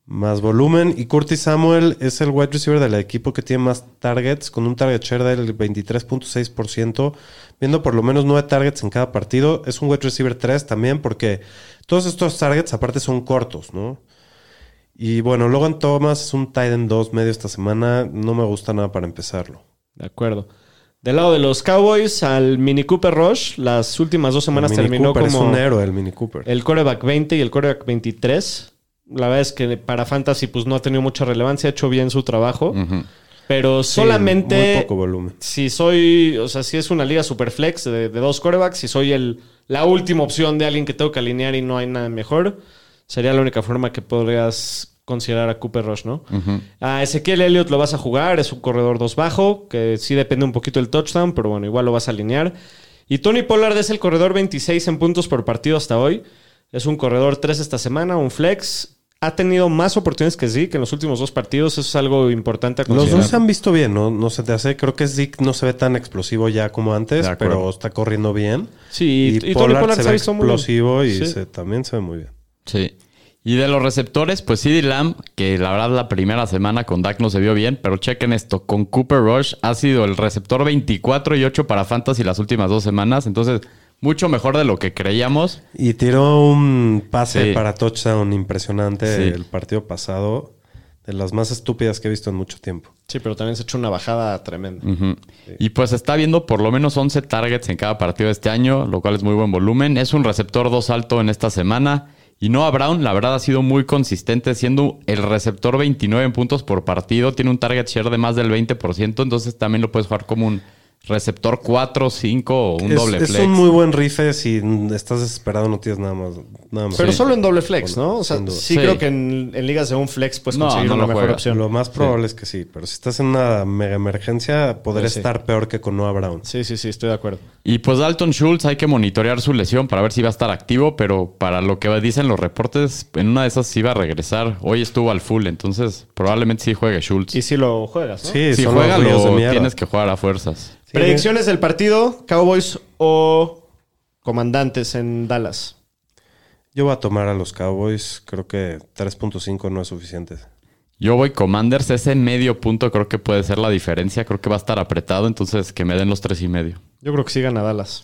más volumen. Y Curtis Samuel es el wide receiver del equipo que tiene más targets, con un target share del 23.6%, viendo por lo menos 9 targets en cada partido. Es un wide receiver 3 también, porque todos estos targets aparte son cortos, ¿no? Y bueno, Logan Thomas es un tight end 2 medio esta semana. No me gusta nada para empezarlo. De acuerdo. Del lado de los Cowboys, al Mini Cooper Rush, las últimas dos semanas El Mini terminó Cooper como es un héroe, el Mini Cooper. el coreback 20 y el coreback 23. La verdad es que para Fantasy pues no ha tenido mucha relevancia, ha hecho bien su trabajo. Pero Sí, solamente muy poco volumen. si soy, o sea, si es una liga super flex de, de dos corebacks, si soy el, la última opción de alguien que tengo que alinear y no hay nada mejor, sería la única forma que podrías considerar a Cooper Rush, ¿no? A Ezequiel Elliott lo vas a jugar, es un corredor 2 bajo, que sí depende un poquito del touchdown, pero bueno, igual lo vas a alinear. Y Tony Pollard es el corredor 26 en puntos por partido hasta hoy. Es un corredor 3 esta semana, un flex. Ha tenido más oportunidades que Zeke en los últimos dos partidos. Eso es algo importante a Los considerar. dos se han visto bien, ¿no? No se te hace. Creo que Zeke no se ve tan explosivo ya como antes, pero está corriendo bien. Sí, y, y Tony Pollard se, ve ha visto muy bien. explosivo y Sí. se- también se ve muy bien. Sí. Y de los receptores, pues CD Lamb, que la verdad la primera semana con Dak no se vio bien, pero chequen esto, con Cooper Rush ha sido el receptor 24 y 8 para Fantasy las últimas dos semanas, entonces mucho mejor de lo que creíamos. Y tiró un pase Sí. para touchdown impresionante Sí. el partido pasado, de las más estúpidas que he visto en mucho tiempo. Sí, pero también se ha hecho una bajada tremenda. Y pues está viendo por lo menos 11 targets en cada partido de este año, lo cual es muy buen volumen. Es un receptor 2 alto en esta semana. Y Noah Brown, la verdad, ha sido muy consistente, siendo el receptor 29 en puntos por partido. Tiene un target share de más del 20%, entonces también lo puedes jugar como un receptor 4, 5 o un es, doble es flex. un muy buen rife si estás desesperado, no tienes nada más. Nada más. Pero Sí. solo en doble flex, ¿no? O sea, sí, Sí. creo que en, en ligas de un flex puedes No, conseguir no una lo mejor juega. opción. Lo más probable es que sí, pero si estás en una mega emergencia, podría sí. estar peor que con Noah Brown. Sí, sí, sí, estoy de acuerdo. Y pues Dalton Schultz hay que monitorear su lesión para ver si va a estar activo, pero para lo que dicen los reportes, en una de esas sí va a regresar. Hoy estuvo al full, entonces probablemente sí juegue Schultz. Y si lo juegas, ¿no? Sí, si juega, lo tienes que jugar a fuerzas. Sí, Predicciones del partido, Cowboys o comandantes en Dallas. Yo voy a tomar a los Cowboys. Creo que 3.5 no es suficiente. Yo voy Commanders, ese medio punto creo que puede ser la diferencia, creo que va a estar apretado, entonces que me den los tres y medio. Yo creo que sí gana Dallas.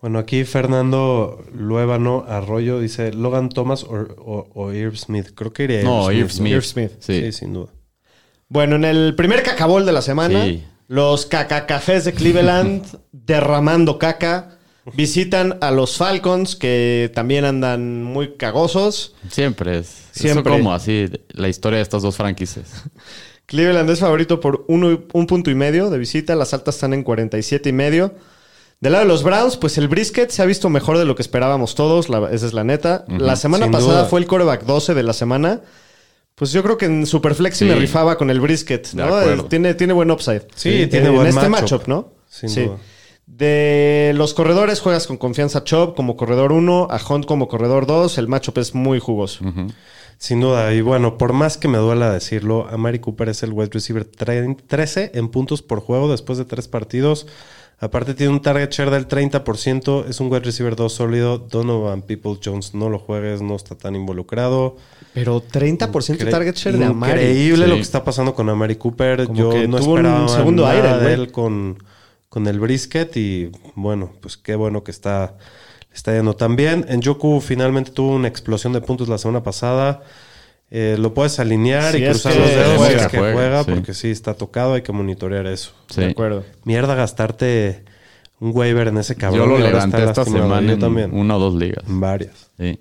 Bueno, aquí Fernando Luébano Arroyo dice Logan Thomas o, o, o Irv Smith. Creo que iría No, Irv Smith. Irv Smith. Sí. Sí, sin duda. Bueno, en el primer cacabol de la semana, Sí. Los cacacafés de Cleveland, derramando caca, visitan a los Falcons, que también andan muy cagosos. Siempre es. Siempre. Eso como así, la historia de estas dos franquicias. Cleveland es favorito por uno y- un punto y medio de visita. Las altas están en 47 y medio. Del lado de los Browns, pues el brisket se ha visto mejor de lo que esperábamos todos. la- esa es la neta. La semana Sin pasada duda. fue el coreback 12 de la semana. Pues yo creo que en Superflex sí me rifaba con el brisket, ¿no? Tiene, tiene buen upside. Sí, tiene en buen este matchup. ¿no? Sin sí. duda. De los corredores juegas con confianza a Chubb como corredor 1, a Hunt como corredor 2. El matchup es muy jugoso. Sin duda. Y bueno, por más que me duela decirlo, Amari Cooper es el wide receiver tre- 13 en puntos por juego después de tres partidos. Aparte tiene un target share del 30%. Es un wide receiver 2 sólido. Donovan People Jones no lo juegues, no está tan involucrado. Pero 30% Incre- target share de Amari. Increíble Sí. lo que está pasando con Amari Cooper. Como Yo que no tuvo un esperaba segundo nada aire, de él con, con el brisket y bueno, pues qué bueno que está, está yendo tan bien. En Yoku finalmente tuvo una explosión de puntos la semana pasada. Eh, lo puedes alinear Si y es cruzar que los dedos juega, es que juega, juega, sí. porque sí, está tocado, hay que monitorear eso. Sí. De acuerdo. Mierda gastarte un waiver en ese cabrón. Yo lo levanté esta semana en también. una o dos ligas. En varias. Sí.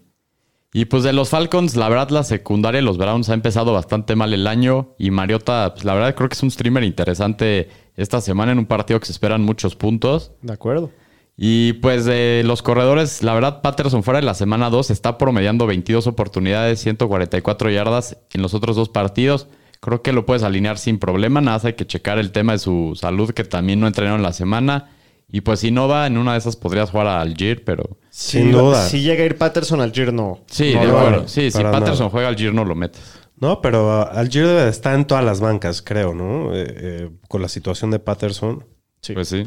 Y pues de los Falcons, la verdad, la secundaria de los Browns ha empezado bastante mal el año. Y Mariota, pues la verdad, creo que es un streamer interesante esta semana en un partido que se esperan muchos puntos. De acuerdo. Y pues de los corredores, la verdad, Patterson fuera de la semana 2 está promediando 22 oportunidades, 144 yardas en los otros dos partidos. Creo que lo puedes alinear sin problema. Nada más hay que checar el tema de su salud, que también no entrenaron la semana. Y pues si no va, en una de esas podrías jugar al Algier, pero. Sin Si- duda. Si llega a ir Patterson al Gir, no. Sí, no de acuerdo. Sí, si Patterson nada. juega al Algier, no lo metes. No, pero uh, Algier debe de estar en todas las bancas, creo, ¿no? Eh, eh, con la situación de Patterson. Sí. Pues sí.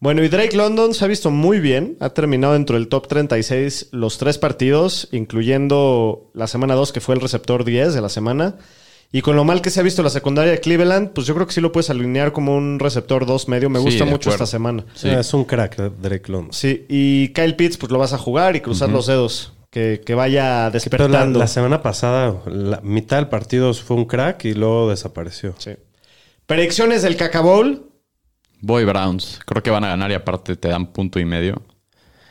Bueno, y Drake London se ha visto muy bien. Ha terminado dentro del top 36 los tres partidos, incluyendo la semana 2, que fue el receptor 10 de la semana. Y con lo mal que se ha visto la secundaria de Cleveland, pues yo creo que sí lo puedes alinear como un receptor 2 medio. Me gusta mucho acuerdo. esta semana. Sí. Eh, Es un crack, eh, Drake London. Sí, y Kyle Pitts, pues lo vas a jugar y cruzar los dedos. Que, que vaya Pero la, despertando. la semana pasada, la mitad del partido fue un crack y luego desapareció. Sí. Predicciones del Caca Bowl. Voy Browns. Creo que van a ganar y aparte te dan punto y medio.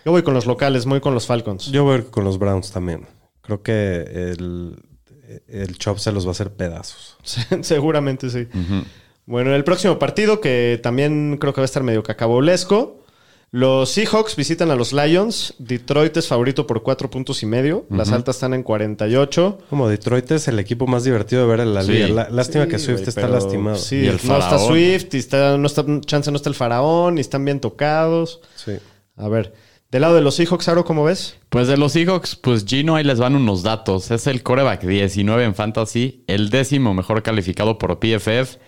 Yo voy con los locales, voy con los Falcons. Yo voy con los Browns también. Creo que el, el Chop se los va a hacer pedazos. Seguramente sí. Bueno, el próximo partido, que también creo que va a estar medio cacabolesco. Los Seahawks visitan a los Lions. Detroit es favorito por cuatro puntos y medio. Las altas están en 48. Como Detroit es el equipo más divertido de ver en la Sí. liga. Lástima Sí, que Swift está pero lastimado. Sí, Y el no está. Swift, y está, no está, chance no está el faraón, y están bien tocados. Sí. A ver, del lado de los Seahawks, Aro, ¿cómo ves? Pues de los Seahawks, pues Gino ahí les van unos datos. Es el coreback 19 en Fantasy, el décimo mejor calificado por PFF,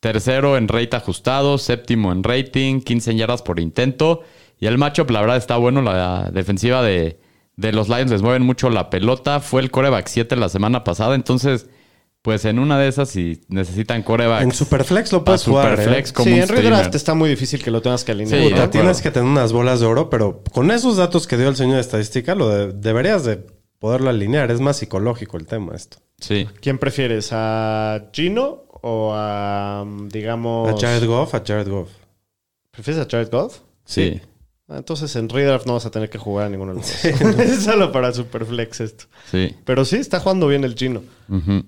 tercero en rate ajustado, séptimo en rating, 15 yardas por intento. Y el matchup, la verdad, está bueno. La defensiva de, de los Lions les mueven mucho la pelota. Fue el coreback 7 la semana pasada. Entonces, pues en una de esas, si necesitan coreback. En Superflex lo puedes jugar. Superflex ¿eh? como sí, un en streamer. redraft está muy difícil que lo tengas que alinear. Sí, Puta, tienes que tener unas bolas de oro, pero con esos datos que dio el señor de estadística, lo de- deberías de poderlo alinear. Es más psicológico el tema esto. Sí. ¿Quién prefieres? ¿A Gino o a, digamos... A Jared Goff, a Jared Goff. ¿Prefieres a Jared Goff? Sí. Ah, Entonces en redraft no vas a tener que jugar a ninguno de los dos. es solo para Superflex esto. Sí. Pero sí, está jugando bien el. Ujú.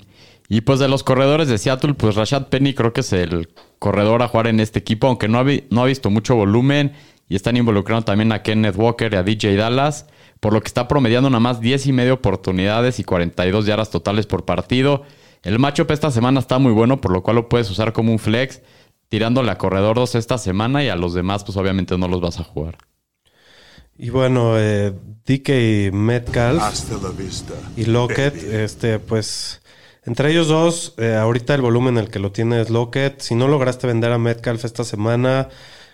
Y pues de los corredores de Seattle, pues Rashad Penny creo que es el corredor a jugar en este equipo, aunque no ha, vi- no ha visto mucho volumen y están involucrando también a Kenneth Walker y a DJ Dallas, por lo que está promediando nada más 10 y medio oportunidades y 42 yardas totales por partido. El matchup esta semana está muy bueno, por lo cual lo puedes usar como un flex, tirándole a corredor 2 esta semana y a los demás pues obviamente no los vas a jugar. Y bueno, eh, DK Metcalf Hasta la vista. y Lockett, este, pues, entre ellos dos, eh, ahorita el volumen en el que lo tiene es Lockett. Si no lograste vender a Metcalf esta semana,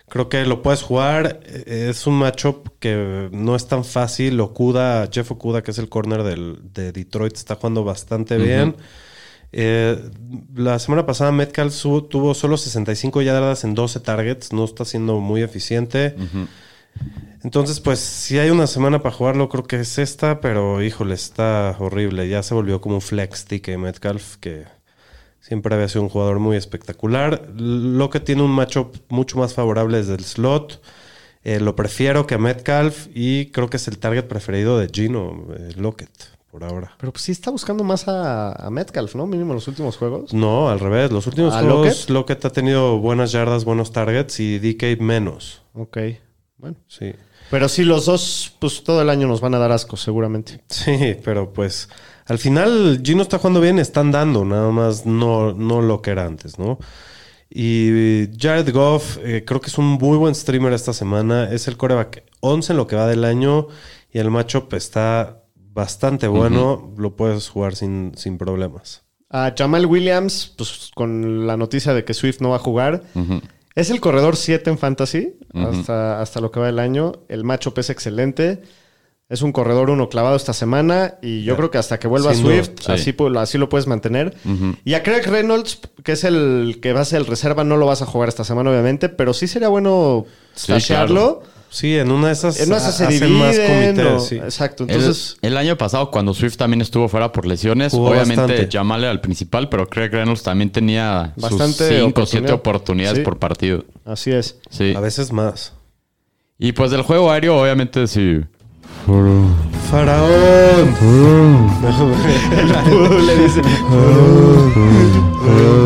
creo que lo puedes jugar. Eh, Es un matchup que no es tan fácil. Okuda, Jeff Okuda, que es el corner del, de Detroit, está jugando bastante bien. Eh, la semana pasada Metcalf tuvo solo 65 yardas en 12 targets, no está siendo muy eficiente. Entonces, pues, si hay una semana para jugarlo, creo que es esta, pero híjole, está horrible. Ya se volvió como un flex TK Metcalf, que siempre había sido un jugador muy espectacular. Lo que tiene un matchup mucho más favorable desde el slot. Eh, lo prefiero que a Metcalf y creo que es el target preferido de Gino eh, Lockett por ahora. Pero pues sí está buscando más a, a Metcalf, ¿no? Mínimo los últimos juegos. No, al revés. Los últimos ¿A juegos Lockett? Lockett? ha tenido buenas yardas, buenos targets y DK menos. Ok. Bueno. Sí. Pero sí, los dos, pues todo el año nos van a dar asco, seguramente. Sí, pero pues al final Gino está jugando bien, están dando, nada más no, no lo que era antes, ¿no? Y Jared Goff, eh, creo que es un muy buen streamer esta semana. Es el coreback 11 en lo que va del año y el matchup está bastante bueno. Lo puedes jugar sin, sin problemas. A Jamal Williams, pues con la noticia de que Swift no va a jugar. Es el corredor 7 en Fantasy hasta, hasta lo que va del año. El matchup es excelente. Es un corredor uno clavado esta semana y yo creo que hasta que vuelva Sin Swift, duda, sí. así, así lo puedes mantener. Y a Craig Reynolds, que es el que va a ser el reserva, no lo vas a jugar esta semana, obviamente, pero sí sería bueno Sí, stashearlo. Sí, en una de esas, En una se hacen dividen. más comités. o- sí. Exacto. El- Entonces, el, año pasado, cuando Swift también estuvo fuera por lesiones, obviamente bastante. Jamal era el principal, pero Craig Reynolds también tenía Bastante sus 5 o 7 oportunidad. oportunidades Sí. por partido. así es. Sí. A veces más. Y pues del juego aéreo, obviamente sí. ¡Faraón! Le dice,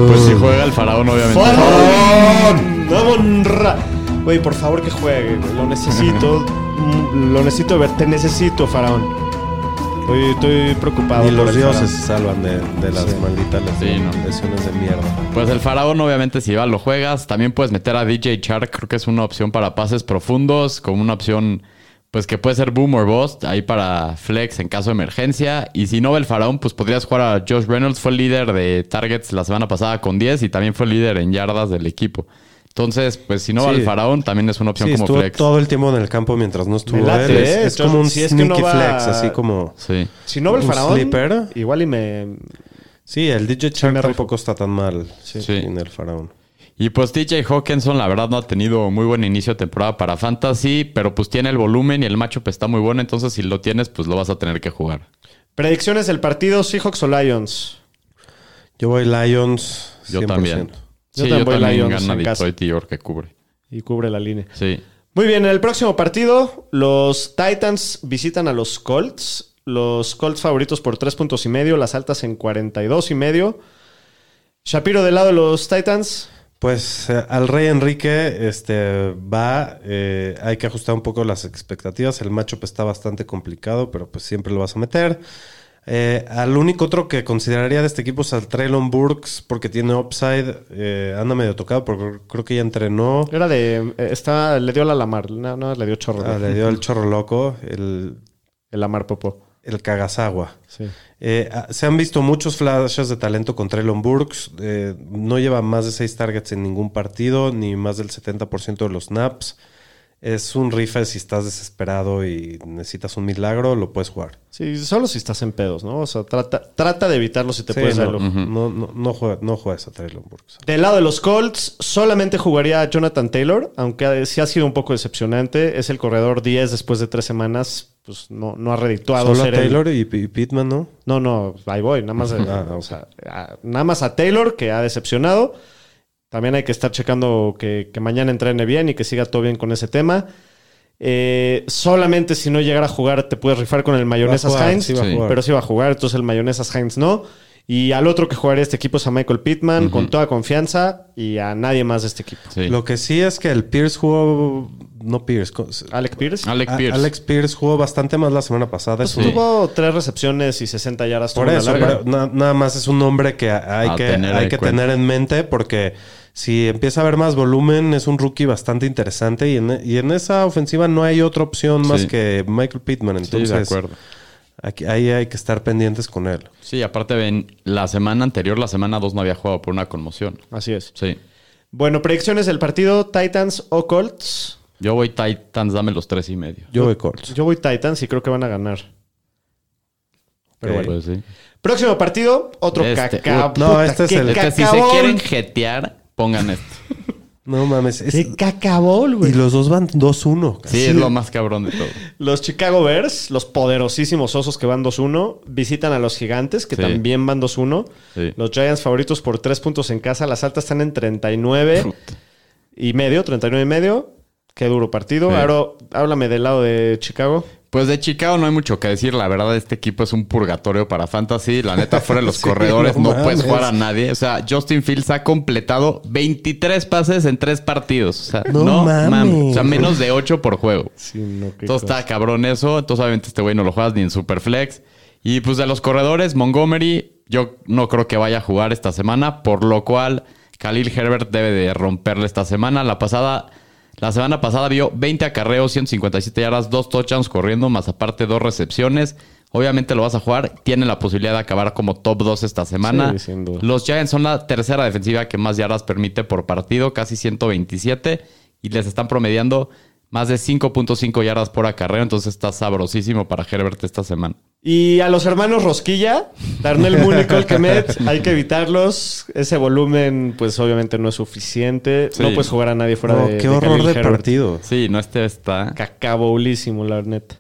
Pues si juega el faraón, obviamente. ¡Faraón! Güey, por favor que juegue. güey. Lo necesito. Mm, Lo necesito ver. Te necesito, Faraón. Estoy, estoy preocupado. Por los el dioses se salvan de, de las Sí. malditas Sí, lesiones, no. lesiones de mierda. Pues el faraón, obviamente, si va, lo juegas. También puedes meter a DJ Chark. Creo que es una opción para pases profundos, como una opción, pues que puede ser boom or bust, ahí para flex en caso de emergencia. Y si no va el faraón, pues podrías jugar a Josh Reynolds. Fue el líder de targets la semana pasada con 10 y también fue el líder en yardas del equipo. Entonces, pues si no va Sí. el faraón, también es una opción Sí, como estuvo flex. todo el tiempo en el campo mientras no estuvo late, él. Es, ¿eh? es como un Si es que no sneaky va- flex, así como... Sí. Si no va el Un Faraón, sleeper. igual y me. Sí, el DJ me tampoco está tan mal Sí. sin el faraón. Y pues TJ Hawkinson, la verdad, no ha tenido muy buen inicio de temporada para Fantasy, pero pues tiene el volumen y el matchup está muy bueno. Entonces, si lo tienes, pues lo vas a tener que jugar. Predicciones del partido: Seahawks o Lions. Yo voy Lions 100%. Yo también. Yo Sí, también yo voy también Lions gana en casa. Detroit y York que cubre. Y cubre la línea. Sí. Muy bien, en el próximo partido, los Titans visitan a los Colts. Los Colts favoritos por tres puntos y medio, las altas en 42 y medio. Shapiro del lado de los Titans. Pues eh, al Rey Enrique este, va, eh, hay que ajustar un poco las expectativas. El matchup está bastante complicado, pero pues siempre lo vas a meter. Eh, al único otro que consideraría de este equipo es al Traylon Burks, porque tiene upside. Eh, anda medio tocado, porque creo que ya entrenó. Era de. eh, Está, le dio la Lamar. No, no, le dio chorro. Ah, le dio el chorro loco, el, El Lamar Popó. el Kagasawa. Sí. Eh, ah, se han visto muchos flashes de talento con Traylon Burks. No lleva más de 6 targets en ningún partido, ni más del 70% de los snaps. Es un rifle si estás desesperado y necesitas un milagro, lo puedes jugar. Sí, solo si estás en pedos, ¿no? O sea, trata, trata de evitarlo si te Sí, puedes no, no, no, no juega- no juegas a Traylon Burks. Del lado de los Colts, solamente jugaría a Jonathan Taylor, aunque sí ha sido un poco decepcionante. Es el corredor 10 después de tres semanas. Pues no, no ha redictuado Solo a el- Taylor y, y Pittman, ¿no? No, no, ahí voy. Nada más, Ah, o ok. sea, a- nada más a Taylor, que ha decepcionado. También hay que estar checando que, que mañana entrene bien y que siga todo bien con ese tema. Eh, solamente si no llegara a jugar te puedes rifar con el Mayonesas Va a jugar, Heinz, sí va a Sí. jugar. pero sí va a jugar, entonces el Mayonesas Heinz no. Y al otro que jugaría este equipo es a Michael Pittman, con toda confianza, y a nadie más de este equipo. Sí. Lo que sí es que el Pierce jugó... No Pierce. Alec Pierce Alec a- Pierce. Alex Pierce jugó bastante más la semana pasada. pues, un- tuvo tres recepciones y 60 yardas. Por eso, pero na- nada más es un nombre que hay A que, tener hay en que cuenta. tener en mente porque si empieza a haber más volumen es un rookie bastante interesante y en, y en esa ofensiva no hay otra opción más Sí. que Michael Pittman. Sí, Entonces, de acuerdo. aquí- ahí hay que estar pendientes con él. Sí, aparte ven, la semana anterior, la semana 2 no había jugado por una conmoción. Así es. Sí. Bueno, predicciones del partido: Titans o Colts. Yo voy Titans, dame los tres y medio. Yo voy Colts. Yo voy Titans y creo que van a ganar. Pero bueno. Pues sí. Próximo partido, otro Este, cacao. no, este es el- Este, si se quieren jetear, pongan esto. No mames. es- ¡Qué cacabol, güey! y los dos van 2-1. Sí, es lo más cabrón de todo. Los Chicago Bears, los poderosísimos osos que van 2-1, visitan a los gigantes que Sí. también van 2-1. Sí. Los Giants favoritos por 3 puntos en casa. Las altas están en 39 Puta. y medio, 39 y medio. Qué duro partido. Sí. Ahora háblame del lado de Chicago. Pues de Chicago no hay mucho que decir. La verdad, este equipo es un purgatorio para fantasy. La neta, fuera de los Sí, corredores, no no, puedes jugar a nadie. O sea, Justin Fields ha completado 23 pases en 3 partidos. O sea, No no, mames. mames. O sea, menos de 8 por juego. Sí, no, Entonces cosa. está cabrón eso. Entonces, obviamente, este güey no lo juegas ni en Superflex. Y pues de los corredores, Montgomery, yo no creo que vaya a jugar esta semana, por lo cual Khalil Herbert debe de romperle esta semana. La pasada, la semana pasada vio 20 acarreos, 157 yardas, dos touchdowns corriendo, más aparte dos recepciones. Obviamente lo vas a jugar. Tiene la posibilidad de acabar como top 2 esta semana. Sí. Los Giants son la tercera defensiva que más yardas permite por partido, casi 127. Y les están promediando más de 5.5 yardas por acarreo, entonces está sabrosísimo para Herbert esta semana. Y a los hermanos Rosquilla, Darnell Mooney, Cole Kemet, hay que evitarlos. Ese volumen, pues obviamente no es suficiente. Sí. No puedes jugar a nadie fuera No, de qué de horror Khalil de Herbert. partido. Sí, no este está. Cacabolísimo, la neta.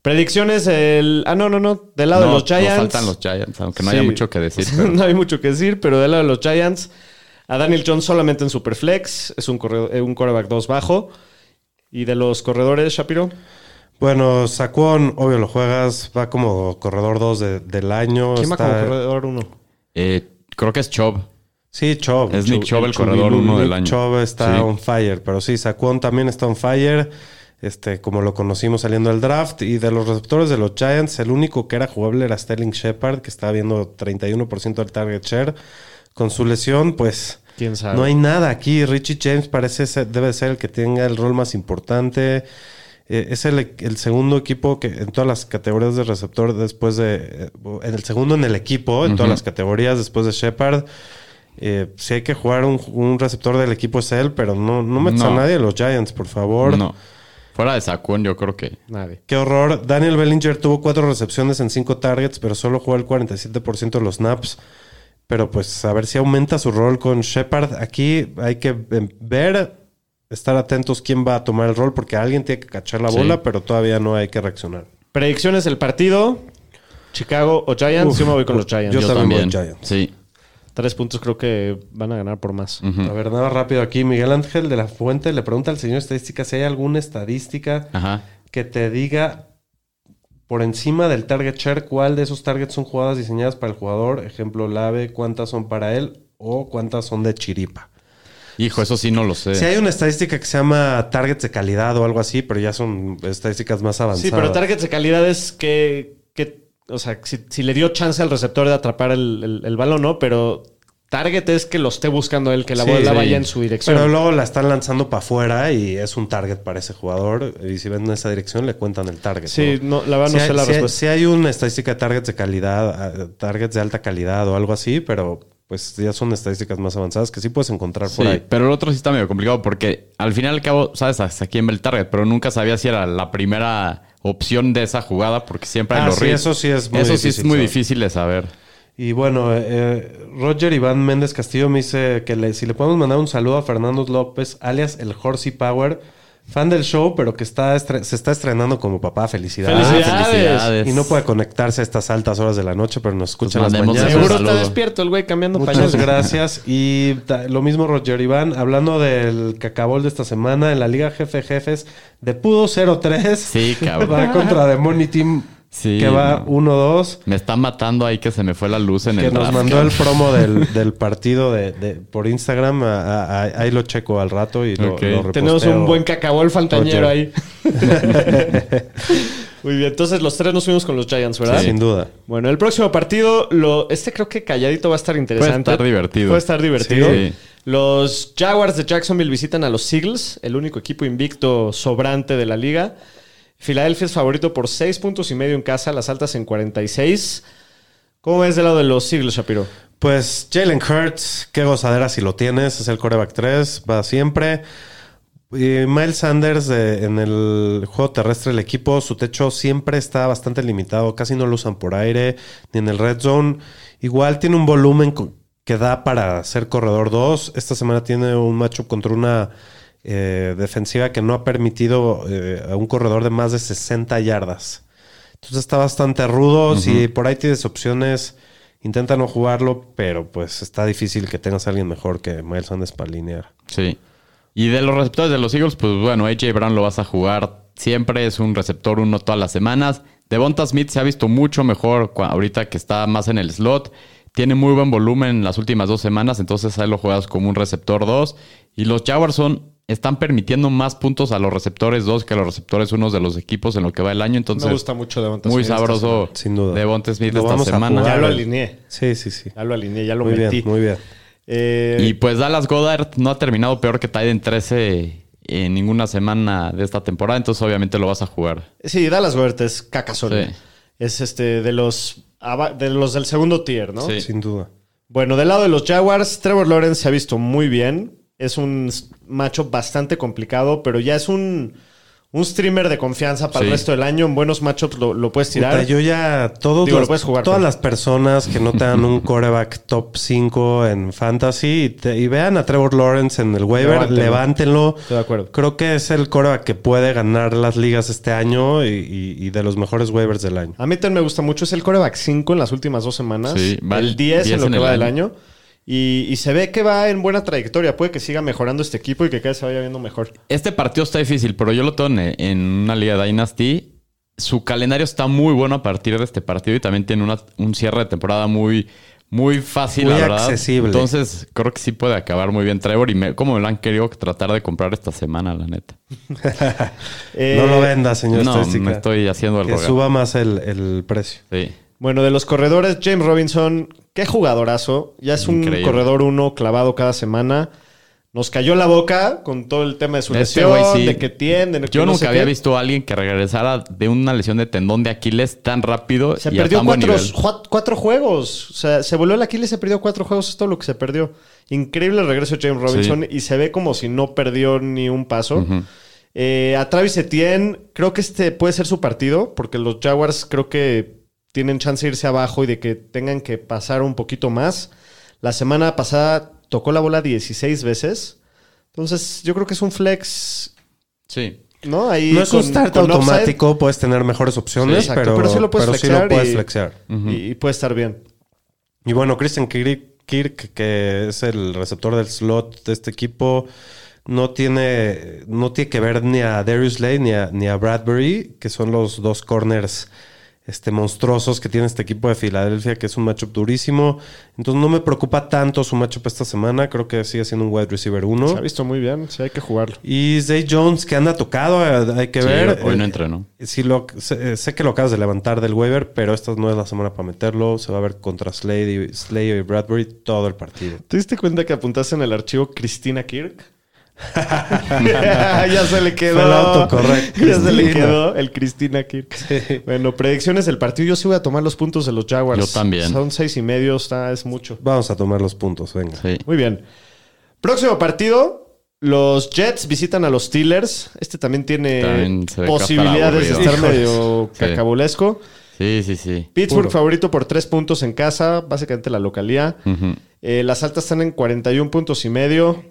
Predicciones el... Ah, no, no, no. Del lado no, de los Giants. nos faltan los Giants, aunque no Sí. haya mucho que decir. pero- no hay mucho que decir, pero del lado de los Giants, a Daniel Jones solamente en Superflex. Es un, corredor, eh, un quarterback 2 bajo. Y de los corredores, Shapiro. Bueno, Saquon, obvio lo juegas, va como corredor 2 de- del año. ¿Quién va está- como corredor 1? Eh, creo que es Chubb. Sí, Chubb. Es Nick Chubb el Chubb- corredor uno del Nick año. Chubb está Sí. on fire, pero sí, Saquon también está on fire. Este, como lo conocimos saliendo del draft. Y de los receptores de los Giants, el único que era jugable era Sterling Shepard, que estaba viendo 31% del target share. Con su lesión, pues ¿Quién sabe? no hay nada aquí. Richie James parece ser- debe ser el que tenga el rol más importante. Eh, es el, el segundo equipo que en todas las categorías de receptor después de... eh, en el segundo en el equipo, en todas las categorías después de Shepard. Eh, si hay que jugar un, un receptor del equipo es él, pero no, no metas a nadie de los Giants, por favor. No. Fuera de Saquon, yo creo que. Nadie. Qué horror. Daniel Bellinger tuvo cuatro recepciones en cinco targets, pero solo jugó el 47% de los snaps. Pero pues a ver si aumenta su rol con Shepard. Aquí hay que eh, ver, estar atentos quién va a tomar el rol, porque alguien tiene que cachar la Sí. bola, pero todavía no hay que reaccionar. Predicciones del partido. Chicago o Giants. Uf, yo me voy con los Giants. yo Yo, también voy Giants. Sí. Tres puntos creo que van a ganar por más. A ver, nada rápido aquí. Miguel Ángel de la Fuente le pregunta al señor estadística si hay alguna estadística Ajá. que te diga por encima del target share cuál de esos targets son jugadas diseñadas para el jugador. Ejemplo, Lave, cuántas son para él o cuántas son de chiripa. Hijo, eso sí no lo sé. Si hay una estadística que se llama targets de calidad o algo así, pero ya son estadísticas más avanzadas. Sí, pero targets de calidad es que, que o sea, si, si le dio chance al receptor de atrapar el, el- el balón, ¿no? Pero target es que lo esté buscando él, que la Sí, bola sí. vaya en su dirección. Pero luego la están lanzando para afuera y es un target para ese jugador. Y si ven en esa dirección, le cuentan el target. sí, ¿no? no, la verdad Si no hay, sé la si hay- respuesta. si hay una estadística de targets de calidad, eh, targets de alta calidad o algo así, pero pues ya son estadísticas más avanzadas que sí puedes encontrar por Sí, ahí. pero el otro sí está medio complicado porque al final y al cabo sabes hasta quién ve el target, pero nunca sabía si era la primera opción de esa jugada porque siempre hay Ah, los sí, eso sí es muy Eso sí es difícil muy saber. difícil de saber. Y bueno, eh, Roger Iván Méndez Castillo me dice que le- si le podemos mandar un saludo a Fernando López, alias el Horsey Power, fan del show, pero que está estre- se está estrenando como papá. Felicidades. Felicidades. Y no puede conectarse a estas altas horas de la noche, pero nos escucha Pues las mañanas. Seguro está despierto el güey cambiando Muchas pañales. gracias. Y lo mismo Roger Iván, hablando del cacabol de esta semana en la Liga Jefe Jefes, de Pudo 0-3. Sí, cabrón. Va contra The Money Team, Sí, que va no. 1-2. Me está matando ahí que se me fue la luz en que el nos draft, mandó el promo del, del partido de, de- por Instagram. A- a- a- ahí lo checo al rato y lo, Ok. lo reposteo. Tenemos un buen cacabol fantañero ahí. Muy bien, entonces los tres nos fuimos con los Giants, ¿verdad? Sin duda. Bueno, el próximo partido, lo, este creo que calladito va a estar interesante. estar divertido. Puede estar divertido. Sí. Los Jaguars de Jacksonville visitan a los Eagles, el único equipo invicto sobrante de la liga. Filadelfia es favorito por 6 puntos y medio en casa, las altas en 46. ¿Cómo ves del lado de los Eagles, Shapiro? Pues Jalen Hurts, qué gozadera si lo tienes. Es el coreback 3, va siempre. Miles Sanders en el juego terrestre del equipo, su techo siempre está bastante limitado. Casi no lo usan por aire ni en el red zone. Igual tiene un volumen que da para ser corredor 2. Esta semana tiene un matchup contra una eh, defensiva que no ha permitido eh, a un corredor de más de 60 yardas. Entonces está bastante rudo. Si por ahí tienes opciones, intenta no jugarlo, pero pues está difícil que tengas a alguien mejor que Miles Sanders para alinear. Sí. Y de los receptores de los Eagles, pues bueno, AJ Brown lo vas a jugar siempre, es un receptor uno todas las semanas. Devonta Smith se ha visto mucho mejor ahorita que está más en el slot. Tiene muy buen volumen en las últimas dos semanas, entonces ahí lo juegas como un receptor 2. Y los Jaguars son, están permitiendo más puntos a los receptores 2 que a los receptores 1 de los equipos en lo que va el año. Entonces, Me gusta mucho Devonta muy Smith sabroso Sin duda. Devonta Smith Lo esta vamos semana. Ya lo alineé. Sí, sí, sí. Ya lo alineé, ya lo Muy metí. bien, muy bien. Eh, Y pues Dallas Goddard no ha terminado peor que Tiden 13 en ninguna semana de esta temporada, entonces obviamente lo vas a jugar. Sí, Dallas Goddard es caca sólida. Sí. Es este de los de los del segundo tier, ¿no? Sí. Sin duda. Bueno, del lado de los Jaguars, Trevor Lawrence se ha visto muy bien. Es un macho bastante complicado, pero ya es un, un streamer de confianza para el resto del año. En buenos matchups lo, lo puedes tirar. Puta, yo ya, todos Digo, lo puedes jugar, todas las personas que no tengan un coreback top 5 en fantasy y, te- y vean a Trevor Lawrence en el waiver, Levántenlo. levántenlo. Estoy de acuerdo. Creo que es el coreback que puede ganar las ligas este año y, y- y de los mejores waivers del año. A mí también me gusta mucho. Es el coreback 5 en las últimas dos semanas. Sí, va el el 10 en 10 lo en que el va del año. año. Y, y se ve que va en buena trayectoria. Puede que siga mejorando este equipo y que cada vez se vaya viendo mejor. Este partido está difícil, pero yo lo tengo en, una liga Dynasty. Su calendario está muy bueno a partir de este partido y también tiene una- un cierre de temporada muy, muy fácil, Muy la verdad. accesible. Entonces, creo que sí puede acabar muy bien Trevor y me, como me lo han querido tratar de comprar esta semana, la neta. Eh, no lo venda, señor no, estadística. me estoy haciendo el Que rogar. suba más el, el precio. Sí. Bueno, de los corredores, James Robinson, qué jugadorazo. Ya es un corredor uno clavado cada semana. Nos cayó la boca con todo el tema de su este lesión, sí. de que tiende. de que Yo no nunca había qué. visto a alguien que regresara de una lesión de tendón de Aquiles tan rápido Se y a perdió buen cuatro, nivel. jua- cuatro juegos. O sea, se volvió el Aquiles, se perdió cuatro juegos. Es todo lo que se perdió. Increíble el regreso de James Robinson y se ve como si no perdió ni un paso. Eh, a Travis Etienne, creo que este puede ser su partido, porque los Jaguars creo que tienen chance de irse abajo y de que tengan que pasar un poquito más. La semana pasada tocó la bola 16 veces. Entonces, yo creo que es un flex, Sí. ¿no? Ahí No es un start upside automático, puedes tener mejores opciones, Sí, pero, pero sí lo puedes pero sí flexear lo puedes y- flexear. y, y puede estar bien. Y bueno, Christian Kirk, Kirk, que es el receptor del slot de este equipo, no tiene, no tiene que ver ni a Darius Lane ni a, ni a Bradbury, que son los dos corners este, monstruosos que tiene este equipo de Filadelfia, que es un matchup durísimo. Entonces no me preocupa tanto su matchup esta semana. Creo que sigue siendo un wide receiver Se ha 1. visto muy bien, sí hay que jugarlo. Y Zay Jones, que anda tocado, eh, hay que Sí, ver. hoy no Eh, entrenó. Sí, lo, sé, sé que lo acabas de levantar del waiver, pero esta no es la semana para meterlo. Se va a ver contra Slade y, Slade y Bradbury todo el partido. ¿Te diste cuenta que apuntaste en el archivo Cristina Kirk? ya se le quedó. Fue el autocorrecto, Ya se le quedó el Cristina Kirk. Bueno, predicciones del partido. Yo sí voy a tomar los puntos de los Jaguars. Yo también. Son seis y medio, está, es mucho. Vamos a tomar los puntos, venga. Sí. Muy bien. Próximo partido. Los Jets visitan a los Steelers. Este también tiene También posibilidades de estar medio Sí. cacabolesco. Sí, sí, sí. Pittsburgh Puro. favorito por tres puntos en casa, básicamente la localía. Eh, las altas están en 41 puntos y medio.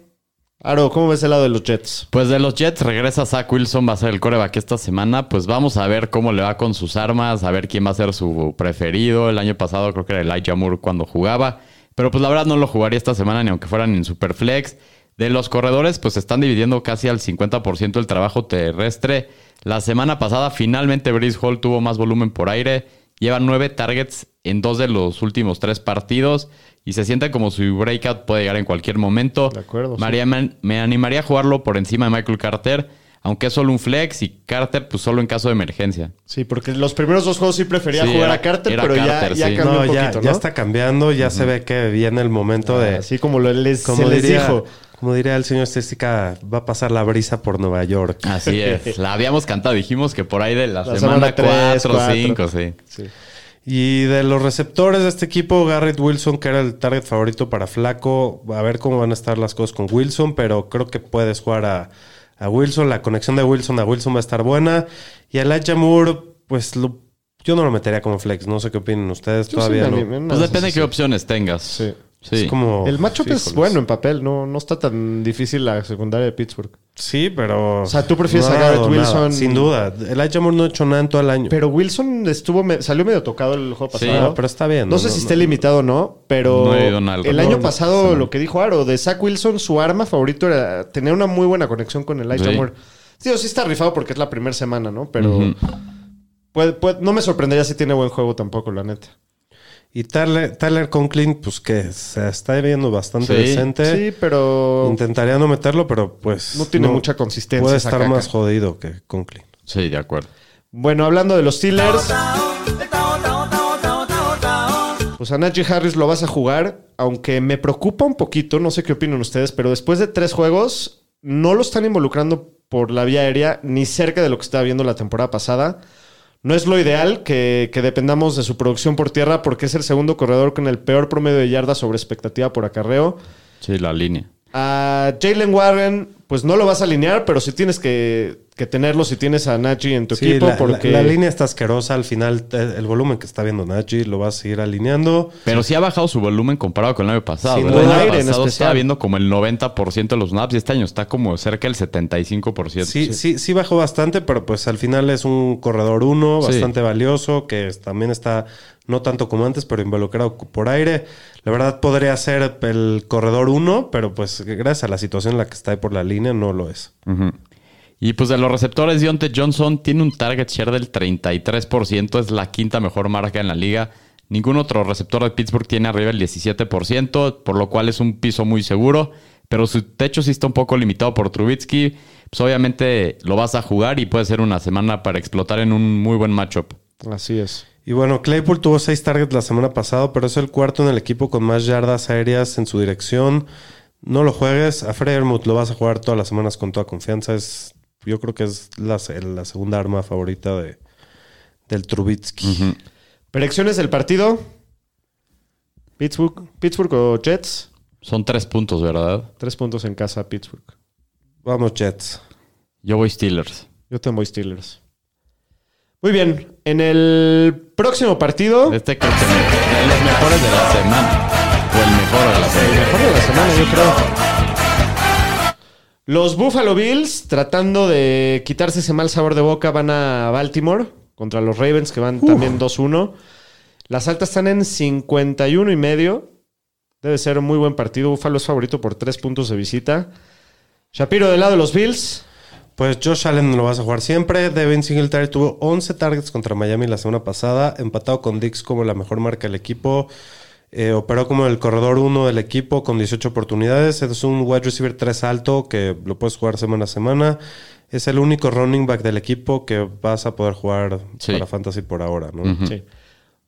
Aro, ¿cómo ves el lado de los Jets? Pues de los Jets regresa Zach Wilson, va a ser el coreback esta semana. Pues vamos a ver cómo le va con sus armas, a ver quién va a ser su preferido. El año pasado creo que era Elijah Moore cuando jugaba. Pero pues la verdad no lo jugaría esta semana ni aunque fueran en Superflex. De los corredores, pues están dividiendo casi al 50% el trabajo terrestre. La semana pasada finalmente Breeze Hall tuvo más volumen por aire. Lleva nueve targets en dos de los últimos tres partidos. Y se siente como su breakout puede llegar en cualquier momento. De acuerdo, sí. María, me, me animaría a jugarlo por encima de Michael Carter, aunque es solo un flex y Carter pues solo en caso de emergencia. Sí, porque los primeros dos juegos sí prefería Sí, jugar era- a Carter, pero ya, Carter, ya sí. cambió No, un ya, poquito, ya ¿no? está cambiando, ya se ve que viene el momento de. Así como lo, les, como, se les diría, dijo. como diría el señor Estética, va a pasar la brisa por Nueva York. Así es. La habíamos cantado, dijimos que por ahí de la, La semana semana tres, 4 cuatro. 5, sí. Sí. Y de los receptores de este equipo, Garrett Wilson, que era el target favorito para Flaco, a ver cómo van a estar las cosas con Wilson, pero creo que puedes jugar a, a Wilson. La conexión de Wilson a Wilson va a estar buena. Y a Elijah Moore, pues lo- yo no lo metería como flex. No sé qué opinan ustedes. Yo Todavía no. Pues depende de qué sí. opciones tengas. Sí. Sí. Es como. El matchup es bueno en papel, no, no está tan difícil la secundaria de Pittsburgh. Sí, pero. O sea, ¿tú prefieres no a Garrett Wilson? nada, Sin duda. Elijah Moore no ha hecho nada en todo el año. Pero Wilson estuvo me- salió medio tocado el juego Sí. pasado. No, pero está bien. No sé si esté limitado o no, pero No he ido nada al el año pasado no. lo que dijo Aro de Zach Wilson, su arma favorito era tener una muy buena conexión con Elijah Sí. Moore. Digo, sí está rifado porque es la primera semana, ¿no? Pero puede- puede- no me sorprendería si tiene buen juego tampoco, la neta. Y Tyler, Tyler Conklin, pues que se está viendo bastante Sí. decente. Sí, pero Intentaría no meterlo, pero pues. no tiene mucha consistencia. Puede estar caca. más jodido que Conklin. Sí, de acuerdo. Bueno, hablando de los Steelers, pues a Najee Harris lo vas a jugar, aunque me preocupa un poquito, no sé qué opinan ustedes, pero después de tres juegos no lo están involucrando por la vía aérea ni cerca de lo que estaba viendo la temporada pasada. No es lo ideal que, que dependamos de su producción por tierra porque es el segundo corredor con el peor promedio de yardas sobre expectativa por acarreo. Sí, la línea. A Jalen Warren, pues no lo vas a alinear, pero si tienes que que tenerlo si tienes a Najee en tu Sí, equipo, la, porque la- la línea está asquerosa. Al final, el volumen que está viendo Najee lo va a seguir alineando. Pero sí ha bajado su volumen comparado con el año pasado. Sin el año Aire en pasado estaba viendo como el 90% de los snaps y este año está como cerca del 75%. Sí, sí, sí bajó bastante, pero pues al final es un corredor uno, Sí. bastante valioso, que también está no tanto como antes, pero involucrado por aire. La verdad podría ser el corredor uno, pero pues gracias a la situación en la que está ahí por la línea no lo es. Ujú. Y pues de los receptores, Deontay Johnson tiene un target share del 33%, es la quinta mejor marca en la liga. Ningún otro receptor de Pittsburgh tiene arriba el 17%, por lo cual es un piso muy seguro. Pero su techo sí está un poco limitado por Trubitsky. Pues obviamente lo vas a jugar y puede ser una semana para explotar en un muy buen matchup. así es. Y bueno, Claypool tuvo seis targets la semana pasada, pero es el cuarto en el equipo con más yardas aéreas en su dirección. No lo juegues. A Freyermuth lo vas a jugar todas las semanas con toda confianza. Es, yo creo que es la, la segunda arma favorita de, del Trubitsky. Predicciones del partido. Pittsburgh, Pittsburgh o Jets. Son tres puntos, ¿verdad? Tres puntos en casa, Pittsburgh. Vamos, Jets. Yo voy Steelers. Yo te voy Steelers. Muy bien. En el próximo partido. Este creo que me- de los mejores de la semana. O el mejor de la El semana. mejor de la semana, yo creo. Los Buffalo Bills, tratando de quitarse ese mal sabor de boca, van a Baltimore contra los Ravens, que van también 2-1. Las altas están en 51 y medio. Debe ser un muy buen partido. Buffalo es favorito por tres puntos de visita. Shapiro del lado de los Bills. Pues Josh Allen lo vas a jugar siempre. Devin Singletary tuvo 11 targets contra Miami la semana pasada, empatado con Dix como la mejor marca del equipo. Eh, operó como el corredor 1 del equipo con 18 oportunidades. Es un wide receiver 3 alto que lo puedes jugar semana a semana. Es el único running back del equipo que vas a poder jugar Sí. para fantasy por ahora, ¿no? Sí.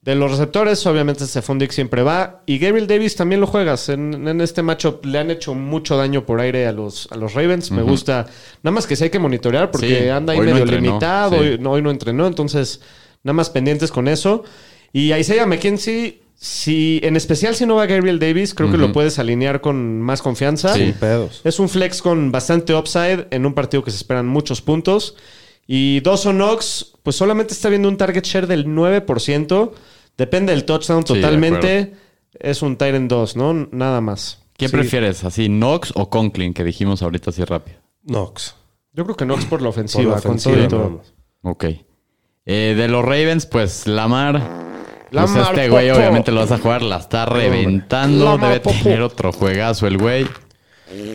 De los receptores, obviamente Stephon siempre va. Y Gabriel Davis también lo juegas. En, en este matchup le han hecho mucho daño por aire a los, a los Ravens. Me gusta. Nada más que sí hay que monitorear porque Sí, anda ahí hoy medio limitado. sí. Hoy, no, hoy no entrenó. Entonces, nada más pendientes con eso. Y Isaiah McKenzie, si, en especial si no va Gabriel Davis, creo que lo puedes alinear con más confianza. Sí. Pedos. Es un flex con bastante upside en un partido que se esperan muchos puntos. Y Dawson Knox, pues solamente está viendo un target share del 9%. Depende del touchdown Sí, totalmente. es un Tyrant 2, ¿no? Nada más. ¿Quién Sí. prefieres? ¿Así, Knox o Conklin? Que dijimos ahorita así rápido. Knox. Yo creo que Knox por la Por ofensiva, la con ofensiva, todo y todo. Ok. Eh, de los Ravens, pues Lamar. Pues este güey obviamente lo vas a jugar, la está reventando. Debe tener otro juegazo el güey.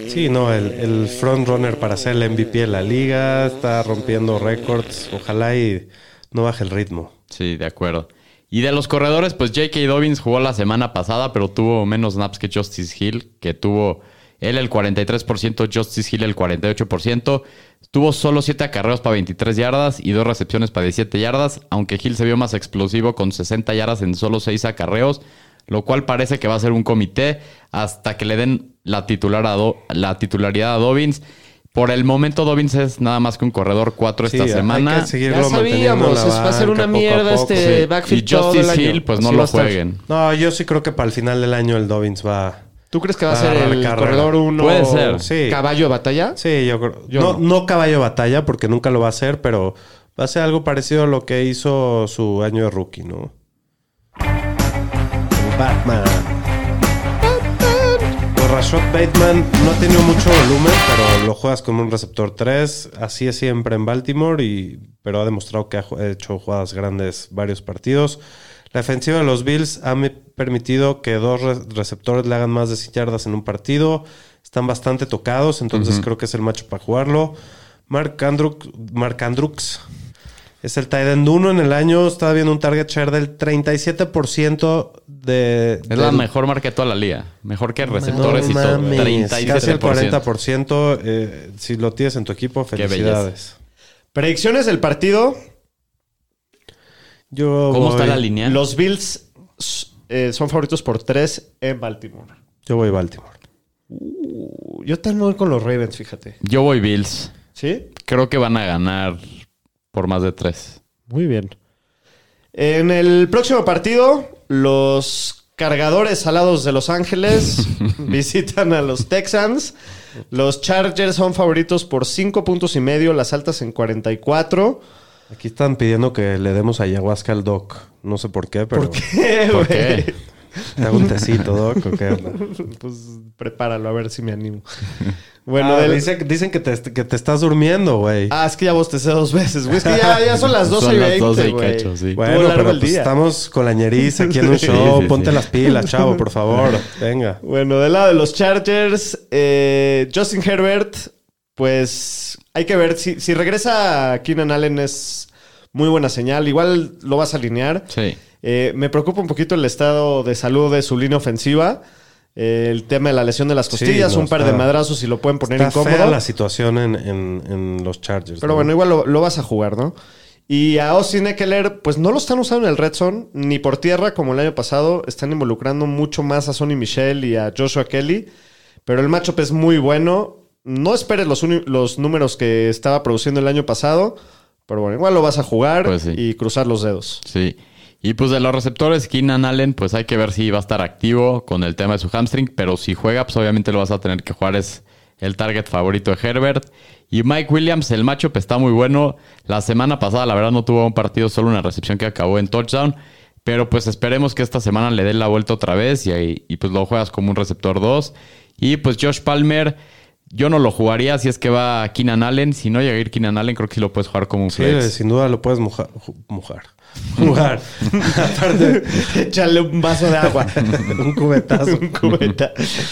Sí, no, el, el front runner para ser el MVP de la liga. Está rompiendo récords. Ojalá y no baje el ritmo. Sí, de acuerdo. Y de los corredores, pues J.K. Dobbins jugó la semana pasada, pero tuvo menos snaps que Justice Hill, que tuvo él el 43%, Justice Hill el 48%. Tuvo solo 7 acarreos para 23 yardas y 2 recepciones para 17 yardas, aunque Hill se vio más explosivo con 60 yardas en solo 6 acarreos, lo cual parece que va a ser un comité hasta que le den la, titular a Do- la titularidad a Dobbins. Por el momento, Dobbins es nada más que un corredor 4 esta Sí, semana. Ya sabíamos, la es- va a ser banca una mierda poco. este Sí. backfield Y todo el Justice año. Hill, pues no lo jueguen. No, yo sí creo que para el final del año el Dobbins va. ¿Tú crees que va a ser el carrera. corredor 1 Puede ser. Sí. caballo de batalla? Sí, yo creo. Yo no, no. no caballo de batalla, porque nunca lo va a hacer, pero va a ser algo parecido a lo que hizo su año de rookie, ¿no? Batman. Pues Rashad Bateman no ha tenido mucho volumen, pero lo juegas como un receptor 3. Así es siempre en Baltimore, y, pero ha demostrado que ha hecho jugadas grandes varios partidos. La defensiva de los Bills ha me- permitido que dos re- receptores le hagan más de 100 yardas en un partido. Están bastante tocados, entonces creo que es el macho para jugarlo. Mark, Andrux, Mark Andrux es el tight end 1 en el año. Está viendo un target share del 37% de... Es la del- mejor marca de toda la liga. Mejor que receptores no y todo. mames, 37%. Casi el 40%. eh, si lo tienes en tu equipo, felicidades. Predicciones del partido. Yo ¿Cómo voy, está la línea? Los Bills eh, son favoritos por 3 en Baltimore. Yo voy Baltimore. Yo también voy con los Ravens, fíjate. Yo voy Bills. ¿Sí? Creo que van a ganar por más de tres. Muy bien. En el próximo partido, los cargadores alados de Los Ángeles visitan a los Texans. Los Chargers son favoritos por 5 puntos y medio, las altas en 44. Aquí están pidiendo que le demos ayahuasca al Doc. No sé por qué, pero. ¿Por qué, ¿Por güey? ¿Te hago un tecito, Doc? ¿o qué onda? Pues prepáralo, a ver si me animo. Bueno, Ah, del- dice- dicen que te, que te estás durmiendo, güey. Ah, es que ya bostecé dos veces, güey. Es que ya, ya son las 12 Son y las 20, 12 y güey. cacho, sí. Estuvo bueno, pero pues día. estamos con la ñeriza aquí en un Sí, show. sí, Ponte sí. las pilas, chavo, por favor. Venga. Bueno, del lado de los Chargers, eh, Justin Herbert, pues hay que ver si, si regresa Keenan Allen es muy buena señal. Igual lo vas a alinear. Sí. Eh, me preocupa un poquito el estado de salud de su línea ofensiva. Eh, el tema de la lesión de las costillas, no, un par está- de madrazos y lo pueden poner Está fea incómodo. la situación en, en- en los Chargers. Pero ¿no? bueno, igual lo, lo vas a jugar, ¿no? Y a Austin Eckler, pues no lo están usando en el Red Zone ni por tierra como el año pasado. Están involucrando mucho más a Sonny Michel y a Joshua Kelly. Pero el matchup es muy bueno. No esperes los, los números que estaba produciendo el año pasado. Pero bueno, igual lo vas a jugar Pues sí. y cruzar los dedos. Sí. Y pues de los receptores, Keenan Allen, pues hay que ver si va a estar activo con el tema de su hamstring, pero si juega, pues obviamente lo vas a tener que jugar. Es el target favorito de Herbert. Y Mike Williams, el matchup está muy bueno. La semana pasada, la verdad, no tuvo un partido, solo una recepción que acabó en touchdown. Pero pues esperemos que esta semana le dé la vuelta otra vez y, ahí- y pues lo juegas como un receptor 2. Y pues Josh Palmer, yo no lo jugaría si es que va Keenan Allen. Si no llega a ir Keenan Allen, creo que sí lo puedes jugar como un Sí, flex. sin duda lo puedes mojar. mojar. Jugar. Aparte, Échale un vaso de agua. un cubetazo. un cubeta.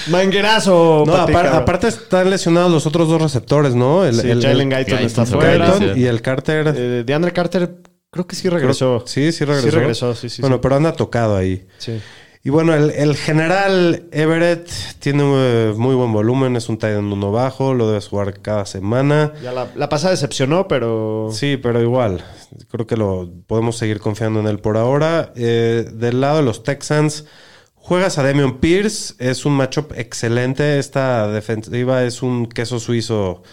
Manguerazo. No, Pati, apar- cabrón. aparte están lesionados los otros dos receptores, ¿no? El, Sí, el- Jalen Guyton Guyton está fuera. Guyton. Y el Carter. Eh, DeAndre Carter creo que sí regresó. Sí, sí regresó. Sí regresó, sí, sí. Bueno, sí. pero anda tocado ahí. Sí. Y bueno, el, el general Everett tiene eh, muy buen volumen, es un tight end uno bajo, lo debes jugar cada semana. Ya la, la pasada decepcionó, pero. Sí, pero igual, creo que lo podemos seguir confiando en él por ahora. Eh, del lado de los Texans, juegas a Damian Pierce, es un matchup excelente. Esta defensiva es un queso suizo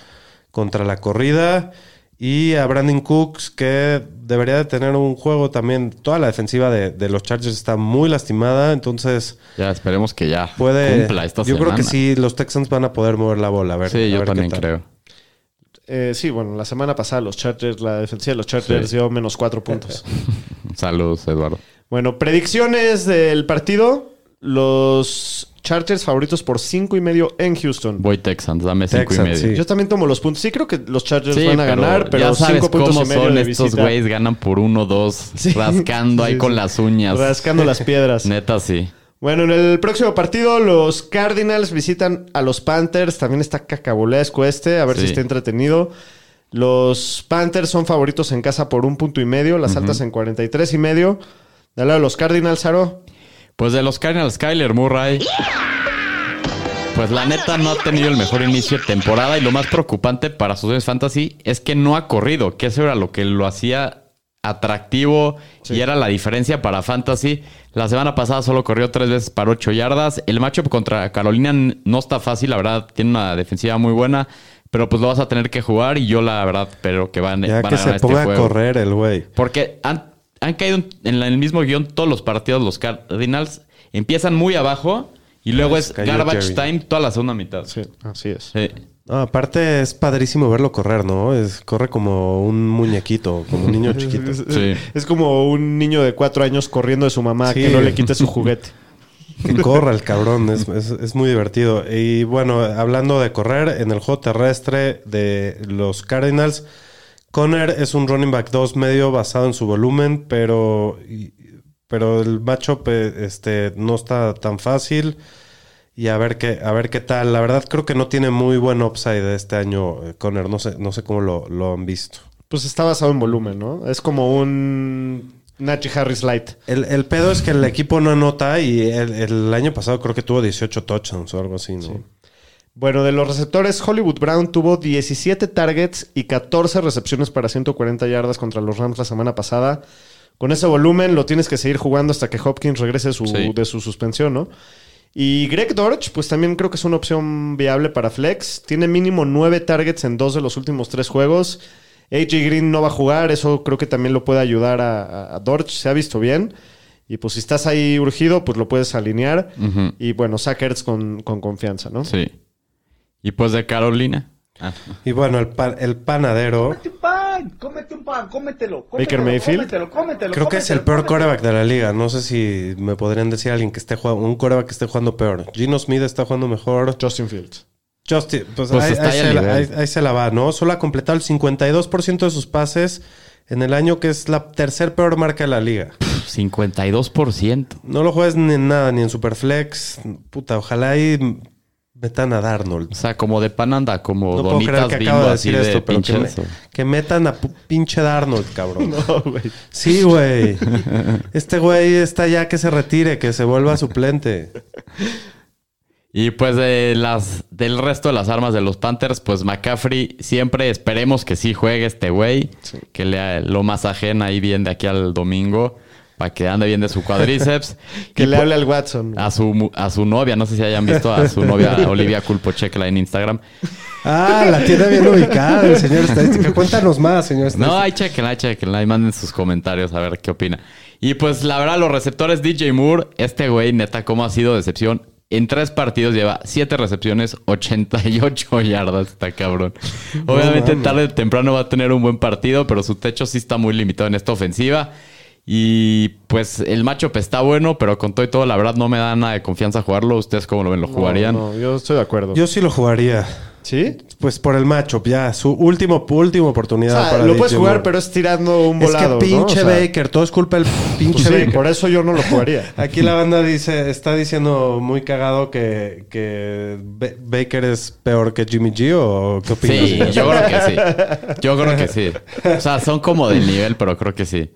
contra la corrida. Y a Brandon Cooks, que debería de tener un juego también. Toda la defensiva de, de los Chargers está muy lastimada, entonces Ya esperemos que ya puede. cumpla esta yo semana. creo que sí, los Texans van a poder mover la bola. A ver, Sí, a yo ver también creo. Eh, sí, bueno, la semana pasada los Chargers, la defensiva de los Chargers Sí. dio menos cuatro puntos. Saludos, Eduardo. bueno, predicciones del partido. Los Chargers favoritos por cinco y medio en Houston. Voy Texans, dame cinco Texans, y medio. sí. Yo también tomo los puntos. Sí, creo que los Chargers Sí, van a ganar, pero ya sabes cinco puntos cómo y medio son de estos güeyes, ganan por uno, dos, Sí. rascando ahí Sí, con las uñas. Rascando las piedras. Neta, sí. Bueno, en el próximo partido, los Cardinals visitan a los Panthers. También está cacabolesco este, a ver si está entretenido. Los Panthers son favoritos en casa por un punto y medio, las altas en 43 y medio. Del lado de los Cardinals, Aro. Pues de los Cardinals, Kyler Murray. Pues la neta no ha tenido el mejor inicio de temporada y lo más preocupante para sus fantasy es que no ha corrido, que eso era lo que lo hacía atractivo y era la diferencia para fantasy. La semana pasada solo corrió tres veces para ocho yardas. El matchup contra Carolina no está fácil, la verdad, tiene una defensiva muy buena, pero pues lo vas a tener que jugar y yo la verdad espero que van, Ya van que a ganar se este ponga a juego. correr el güey. Porque han, caído en la- en el mismo guion todos los partidos, los Cardinals. Empiezan muy abajo y luego es cayó garbage Jerry. time toda la segunda mitad. Sí, así es. Sí. No, aparte es padrísimo verlo correr, ¿no? Es, corre como un muñequito, como un niño chiquito. Sí. Es como un niño de cuatro años corriendo de su mamá Sí. que no le quite su juguete. Que corra el cabrón, es, es- es muy divertido. Y bueno, hablando de correr, en el juego terrestre de los Cardinals, Conner es un running back 2 medio basado en su volumen, pero, pero el matchup eh, este, no está tan fácil. Y a ver qué, a ver qué tal. La verdad creo que no tiene muy buen upside este año, eh, Conner. No sé, no sé cómo lo, lo han visto. Pues está basado en volumen, ¿no? Es como un Nachi Harris Light. El, el pedo es que el equipo no anota y el, el año pasado creo que tuvo 18 touchdowns o algo así, ¿no? Bueno, de los receptores, Hollywood Brown tuvo 17 targets y 14 recepciones para 140 yardas contra los Rams la semana pasada. Con ese volumen lo tienes que seguir jugando hasta que Hopkins regrese su- Sí. de su suspensión, ¿no? Y Greg Dortch, pues también creo que es una opción viable para Flex. Tiene mínimo 9 targets en dos de los últimos tres juegos. AJ Green no va a jugar, eso creo que también lo puede ayudar a, a- Dortch, se ha visto bien. Y pues si estás ahí urgido, pues lo puedes alinear. Y bueno, Zach Ertz con, con confianza, ¿no? Sí. Y pues de Carolina. Ah, Y bueno, el, pa- el panadero. Cómete un pan, cómete un pan, cómetelo. Baker cómetelo, Mayfield. Cómetelo, cómetelo. Creo que es el peor cómetelo. coreback de la liga. No sé si me podrían decir alguien que esté jugando, un coreback que esté jugando peor. Gino Smith está jugando mejor. Justin Fields. Justin, pues, Pues ahí, está ahí se la, nivel. ahí- ahí se la va, ¿no? Solo ha completado el 52% de sus pases en el año que es la tercer peor marca de la liga. 52%. No lo juegues ni en nada, ni en Superflex. Puta, ojalá ahí metan a Darnold. O sea, como de pan anda, como No puedo creer donitas que bimbo acabo de decir de esto, pero que, me- que metan a pinche Darnold, cabrón. No, güey. Sí, güey. Este güey está ya que se retire, que se vuelva suplente. Y pues de las del resto de las armas de los Panthers, pues McCaffrey siempre esperemos que sí juegue este güey, que le lo masajen ahí bien de aquí al domingo para que ande bien de su cuadríceps. Que Y le hable al Watson. a su a su novia, no sé si hayan visto a su novia Olivia Culpo, chequela en Instagram. Ah, la tiene bien ubicada el señor estadística. Cuéntanos más, señor estadística. No, ahí chequenla, ahí chequenla y manden sus comentarios a ver qué opina. Y pues la verdad, los receptores DJ Moore, este güey, neta, cómo ha sido decepción. En tres partidos lleva siete recepciones, 88 yardas, está cabrón. Obviamente tarde o temprano va a tener un buen partido, pero su techo sí está muy limitado en esta ofensiva. Y pues el matchup está bueno, pero con todo y todo, la verdad no me da nada de confianza jugarlo. ¿Ustedes cómo lo ven? ¿Lo jugarían? No, no, yo estoy de acuerdo. Yo sí lo jugaría. ¿Sí? Pues por el matchup, ya. Su último, última O oportunidad sea, para lo DJ puedes jugar, Moore. pero es tirando un Es volado, que ¿no? pinche O sea, Baker, todo es culpa del pinche pues sí, Baker. por eso yo no lo jugaría. Aquí la banda dice, está diciendo muy cagado que, que Ba- Baker es peor que Jimmy G o qué opinas? Sí, yo creo que sí. Yo creo que sí. O sea, son como del nivel, pero creo que sí.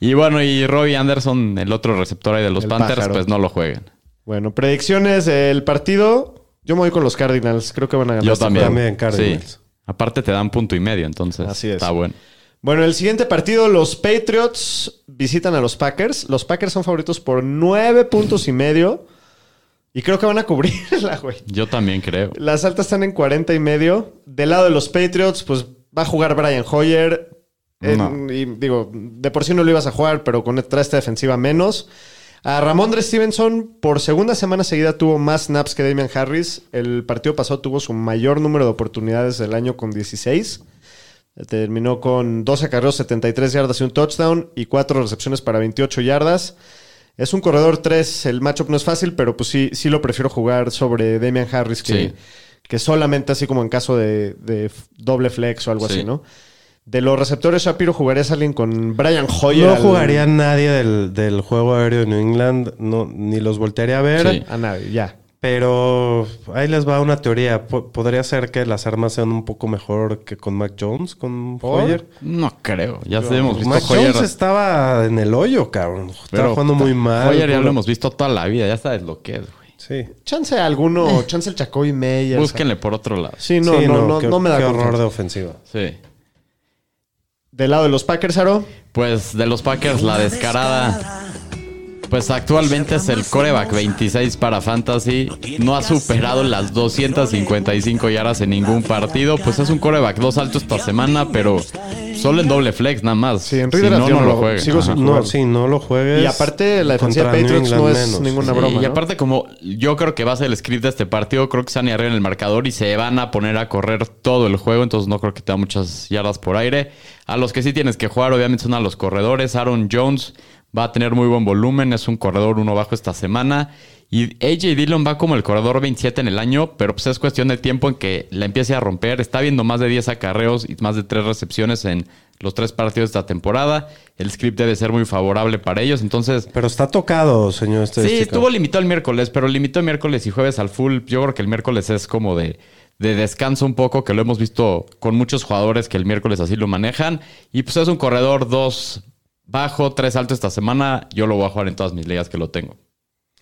Y bueno, y Robbie Anderson, el otro receptor ahí de los El Panthers, pájaro. pues no lo jueguen. Bueno, predicciones del partido. Yo me voy con los Cardinals. Creo que van a ganar. Yo este también. También, Cardinals. Sí. Aparte te dan punto y medio, entonces Así es. está bueno. Bueno, el siguiente partido, los Patriots visitan a los Packers. Los Packers son favoritos por nueve puntos y medio. Y creo que van a cubrirla, güey. Yo también creo. Las altas están en 40 y medio. Del lado de los Patriots, pues va a jugar Brian Hoyer. No. y digo, de por sí no lo ibas a jugar, pero con esta defensiva menos. A Ramondre Stevenson, por segunda semana seguida, tuvo más snaps que Damian Harris. El partido pasado tuvo su mayor número de oportunidades del año con 16. Terminó con 12 carreros, 73 yardas y un touchdown y 4 recepciones para 28 yardas. Es un corredor 3, el matchup no es fácil, pero pues sí, sí lo prefiero jugar sobre Damian Harris que, Sí. que solamente así como en caso de, doble flex o algo Sí. así, ¿no? De los receptores, Shapiro jugarías a alguien con Brian Hoyer. No al- jugaría nadie del, del juego aéreo de New England, no, ni los voltearía a ver. Sí. A nadie, ya. Pero ahí les va una teoría. Po- Podría ser que las armas sean un poco mejor que con Mac Jones, con ¿Por? Hoyer. No creo. Ya hemos visto Mac Hoyer. Jones estaba en el hoyo, cabrón. Estaba jugando muy mal. Hoyer ya lo hemos visto toda la vida. Ya sabes lo que es, güey. Sí. Chance alguno, chance el Chacoy Meyers. Búsquenle por otro lado. Sí, no, Sí, no, no, qué, no me da qué horror de ofensiva. Sí. Del lado de los Packers, Aro. Pues de los Packers, la descarada. Pues actualmente es el coreback 26 para Fantasy. No ha superado las 255 yardas en ningún partido. Pues es un coreback dos alto esta semana, pero solo en doble flex nada más. Sí, en si no, no no lo lo- juegue. sigo sin- No, sí, no lo juegues. Y aparte, la defensiva de Patriots no es menos. ninguna Sí, broma. y ¿no? aparte, como yo creo que va a ser el script de este partido, creo que se van a ir en el marcador y se van a poner a correr todo el juego, entonces no creo que tenga muchas yardas por aire. A los que sí tienes que jugar, obviamente, son a los corredores. Aaron Jones va a tener muy buen volumen, es un corredor uno bajo esta semana. Y AJ Dillon va como el corredor 27 en el año, pero pues es cuestión de tiempo en que la empiece a romper. Está viendo más de 10 acarreos y más de 3 recepciones en los tres partidos de esta temporada. El script debe ser muy favorable para ellos, entonces Pero está tocado, señor Sí, estadística. estuvo limitado el miércoles, pero limitó el miércoles y jueves al full. Yo creo que el miércoles es como de, de descanso un poco, que lo hemos visto con muchos jugadores que el miércoles así lo manejan. Y pues es un corredor 2 bajo, 3 alto esta semana. Yo lo voy a jugar en todas mis ligas que lo tengo.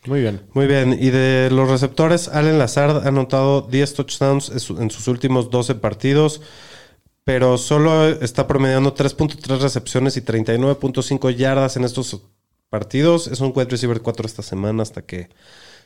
Muy bien. Muy bien. Y de los receptores, Allen Lazard ha anotado 10 touchdowns en su- en sus últimos 12 partidos, pero solo está promediando 3.3 recepciones y 39.5 yardas en estos partidos. Es un wide receiver 4 esta semana hasta que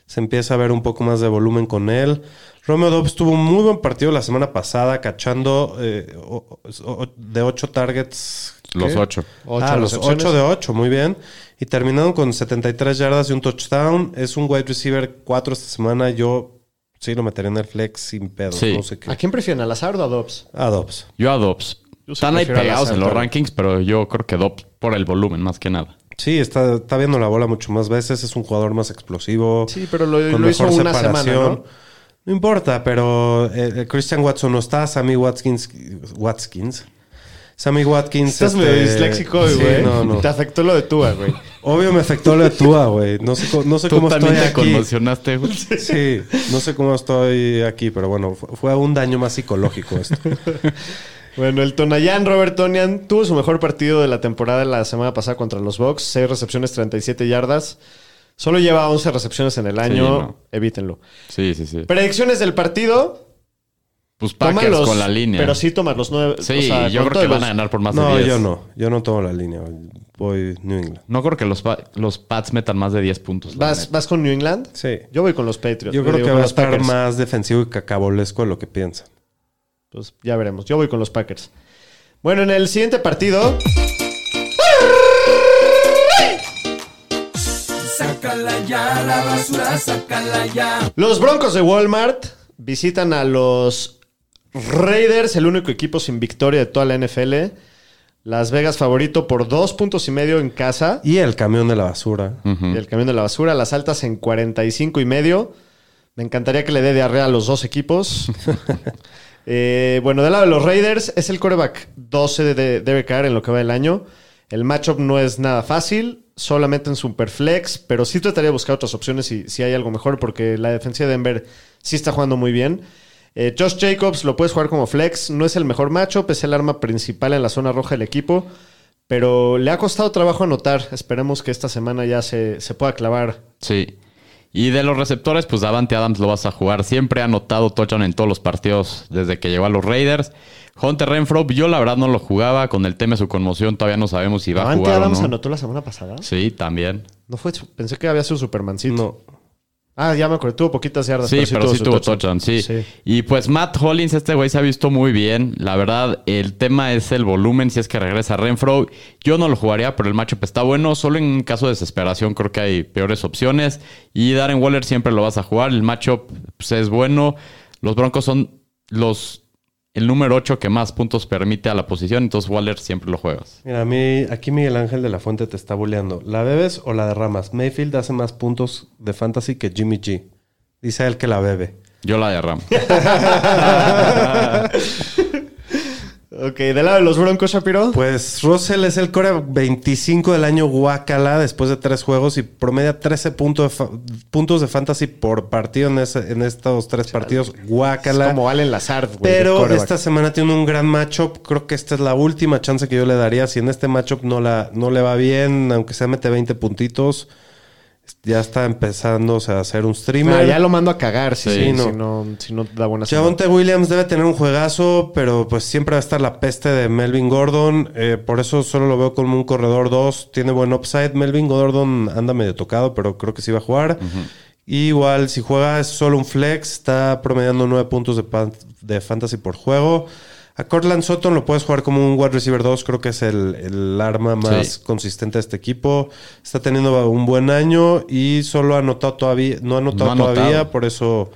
se empieza a ver un poco más de volumen con él. Romeo Dobbs tuvo un muy buen partido la semana pasada, cachando eh, o- o- de 8 targets. Los ocho. Ocho ah, los. 8 de 8, muy bien. Y terminaron con 73 yardas y un touchdown. Es un wide receiver 4 esta semana. Yo Sí, lo metería en el flex sin pedo. Sí. No sé qué. ¿A quién prefieren? ¿A Lazard o a Dobbs? A Dobbs. Yo a Dobbs. Están ahí pegados en los rankings, pero yo creo que Dobbs por el volumen más que nada. Sí, está, está viendo la bola mucho más veces. Es un jugador más explosivo. Sí, pero lo, con lo hizo mejor una semana. ¿no? No importa, pero eh, Christian Watson no está. Sammy Watkins. Watkins. Sammy Watkins. Estás este, medio disléxico, güey. sí, no, no. Te afectó lo de Tua, güey. Obvio me afectó lo de Tua, güey. No sé, no sé Tú cómo también estoy te aquí. conmocionaste, güey. Sí, no sé cómo estoy aquí, pero bueno, fue, un daño más psicológico esto. Bueno, el Tonayán Robert Tonian tuvo su mejor partido de la temporada la semana pasada contra los Bucks. 6 recepciones, 37 yardas. Solo lleva 11 recepciones en el año. no. Evítenlo. Sí, sí, sí. Predicciones del partido. Pues Toma Packers con la línea. Pero sí tomas los nueve. Sí, o sea, yo creo que van a ganar por más de No, 10. yo no. Yo no tomo la línea. Voy New England. No creo que los, los Pats metan más de 10 puntos. ¿Vas. ¿Vas con New England? Sí. Yo voy con los Patriots. Yo creo que va a estar Packers. más defensivo y cacabolesco de lo que piensan. Pues ya veremos. Yo voy con los Packers. Bueno, en el siguiente partido. Sácala ya, la basura, sácala ya. Los Broncos de Walmart visitan a los Raiders, el único equipo sin victoria de toda la NFL. Las Vegas favorito por dos puntos y medio en casa. Y el camión de la basura. Y el camión de la basura, las altas en 45 y medio. Me encantaría que le dé diarrea a los dos equipos. Eh, bueno, del lado de los Raiders, es el coreback 12 de, de Derek Carr en lo que va del año. El matchup no es nada fácil, solamente en Superflex, pero sí trataría de buscar otras opciones si, si hay algo mejor, porque la defensiva de Denver sí está jugando muy bien. Eh, Josh Jacobs lo puedes jugar como flex, no es el mejor matchup, es el arma principal en la zona roja del equipo, pero le ha costado trabajo anotar. Esperemos que esta semana ya se, se pueda clavar. Sí. Y de los receptores, pues Davante Adams lo vas a jugar. Siempre ha anotado touchdown en todos los partidos desde que llegó a los Raiders. Hunter Renfro, yo la verdad no lo jugaba. Con el tema de su conmoción todavía no sabemos si va a Davante jugar Adams o no. anotó la semana pasada. Sí, también. No fue, su- pensé que había sido Supermancito. No. Ah, ya me acordé, tuvo poquitas yardas. Sí, pero sí tuvo touchdown, sí. Sí. Y pues Matt Hollins, este güey se ha visto muy bien. La verdad, el tema es el volumen, si es que regresa Renfro. Yo no lo jugaría, pero el matchup está bueno. Solo en caso de desesperación creo que hay peores opciones. Y Darren Waller siempre lo vas a jugar. El matchup pues, es bueno. Los Broncos son los el número 8 que más puntos permite a la posición. Entonces Waller siempre lo juegas. Mira, a mí, aquí Miguel Ángel de la Fuente te está bulleando. ¿La bebes o la derramas? Mayfield hace más puntos de fantasy que Jimmy G. Dice él que la bebe. Yo la derramo. Ok, del lado de los Broncos, Shapiro. Pues Russell es el core 25 del año Guacala después de tres juegos y promedia 13 puntos de, puntos de fantasy por partido en, ese- en estos tres partidos. es Guacala. como Allen Lazard, güey. Pero esta semana tiene un gran matchup. Creo que esta es la última chance que yo le daría. Si en este matchup no, la, no le va bien, aunque sea mete 20 puntitos, ya está empezando o sea, a hacer un streamer. Ah, ya lo mando a cagar si, Sí, si no. no. Si no da buena Javonte Williams debe tener un juegazo, pero pues siempre va a estar la peste de Melvin Gordon. Eh, por eso solo lo veo como un corredor 2. Tiene buen upside. Melvin Gordon anda medio tocado, pero creo que sí va a jugar. Y igual, si juega es solo un flex. Está promediando 9 puntos de, de fantasy por juego. A Cortland Sutton lo puedes jugar como un wide receiver 2. Creo que es el, el arma más Sí. consistente de este equipo. Está teniendo un buen año y solo ha anotado todavía, no ha anotado No ha anotado. todavía, por eso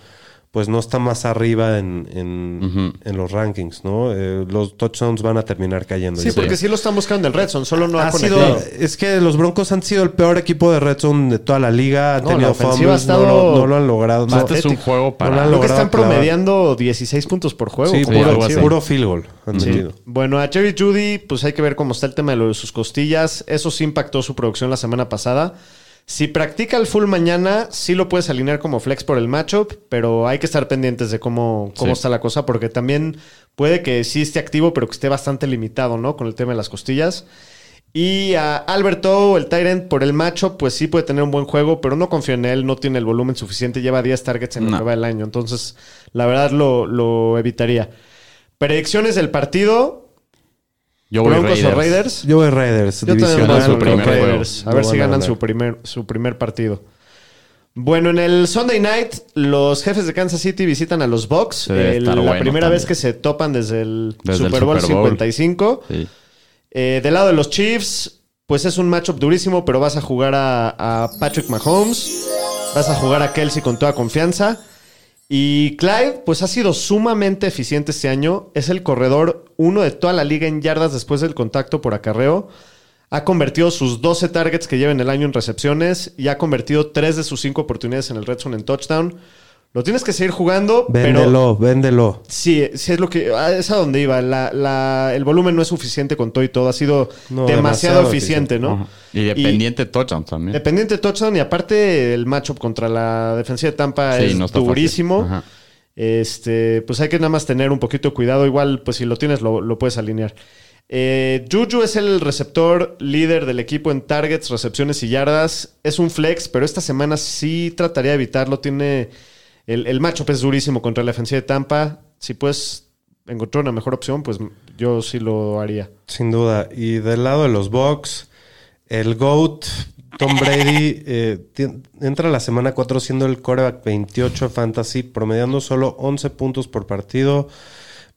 pues no está más arriba en, en, los rankings, ¿no? Eh, los touchdowns van a terminar cayendo. Sí, porque creo. sí lo están buscando en el Red Zone, solo no ha, ha sido, es que los Broncos han sido el peor equipo de red zone de toda la liga. Han No, la tenido ofensiva fumbles, ha estado no, lo, no lo han logrado. No, este es un juego no lo para... han Creo que están promediando 16 puntos por juego. Sí, puro, puro field goal han Sí. Bueno, a Jerry Judy, pues hay que ver cómo está el tema de lo de sus costillas. Eso sí impactó su producción la semana pasada. Si practica el full mañana, sí lo puedes alinear como flex por el matchup, pero hay que estar pendientes de cómo, cómo Sí. está la cosa, porque también puede que sí esté activo, pero que esté bastante limitado, ¿no? Con el tema de las costillas. Y a Alberto, el Tyrant, por el matchup, pues sí puede tener un buen juego, pero no confío en él, no tiene el volumen suficiente, lleva 10 targets en lo No. que va el año. Entonces, la verdad lo, lo evitaría. Predicciones del partido, Yo voy Broncos Raiders. o Raiders. Yo voy Raiders. Yo también divisional, su primer. Raiders. A no ver si ganan su primer, su primer partido. Bueno, en el Sunday Night, los jefes de Kansas City visitan a los Bucks. El- la bueno primera también. vez que se topan desde el Desde el Super Bowl Super Bowl. 55. Sí. Eh, del lado de los Chiefs, pues es un matchup durísimo, pero vas a jugar a, a Patrick Mahomes. Vas a jugar a Kelsey con toda confianza. Y Clyde, pues ha sido sumamente eficiente este año. Es el corredor uno de toda la liga en yardas después del contacto por acarreo. Ha convertido sus 12 targets que lleva en el año en recepciones y ha convertido 3 de sus 5 oportunidades en el red zone en touchdown. Lo tienes que seguir jugando, pero Véndelo, véndelo. Sí, sí es lo que. ah, Es a donde iba. La- la- el volumen no es suficiente con todo y todo. Ha sido No, demasiado, demasiado eficiente, ¿no? Y dependiente de touchdown también. Dependiente de touchdown y aparte el matchup contra la defensiva de Tampa Sí, es no durísimo. Ajá. Este, pues hay que nada más tener un poquito de cuidado. Igual, pues si lo tienes, lo, lo puedes alinear. Eh, Juju es el receptor líder del equipo en targets, recepciones y yardas. Es un flex, pero esta semana sí trataría de evitarlo. Tiene. El, el matchup es durísimo contra la defensiva de Tampa. Si puedes encontrar una mejor opción, pues yo sí lo haría. Sin duda. Y del lado de los Bucks, el GOAT, Tom Brady, eh, entra la semana 4 siendo el coreback 28 fantasy, promediando solo 11 puntos por partido.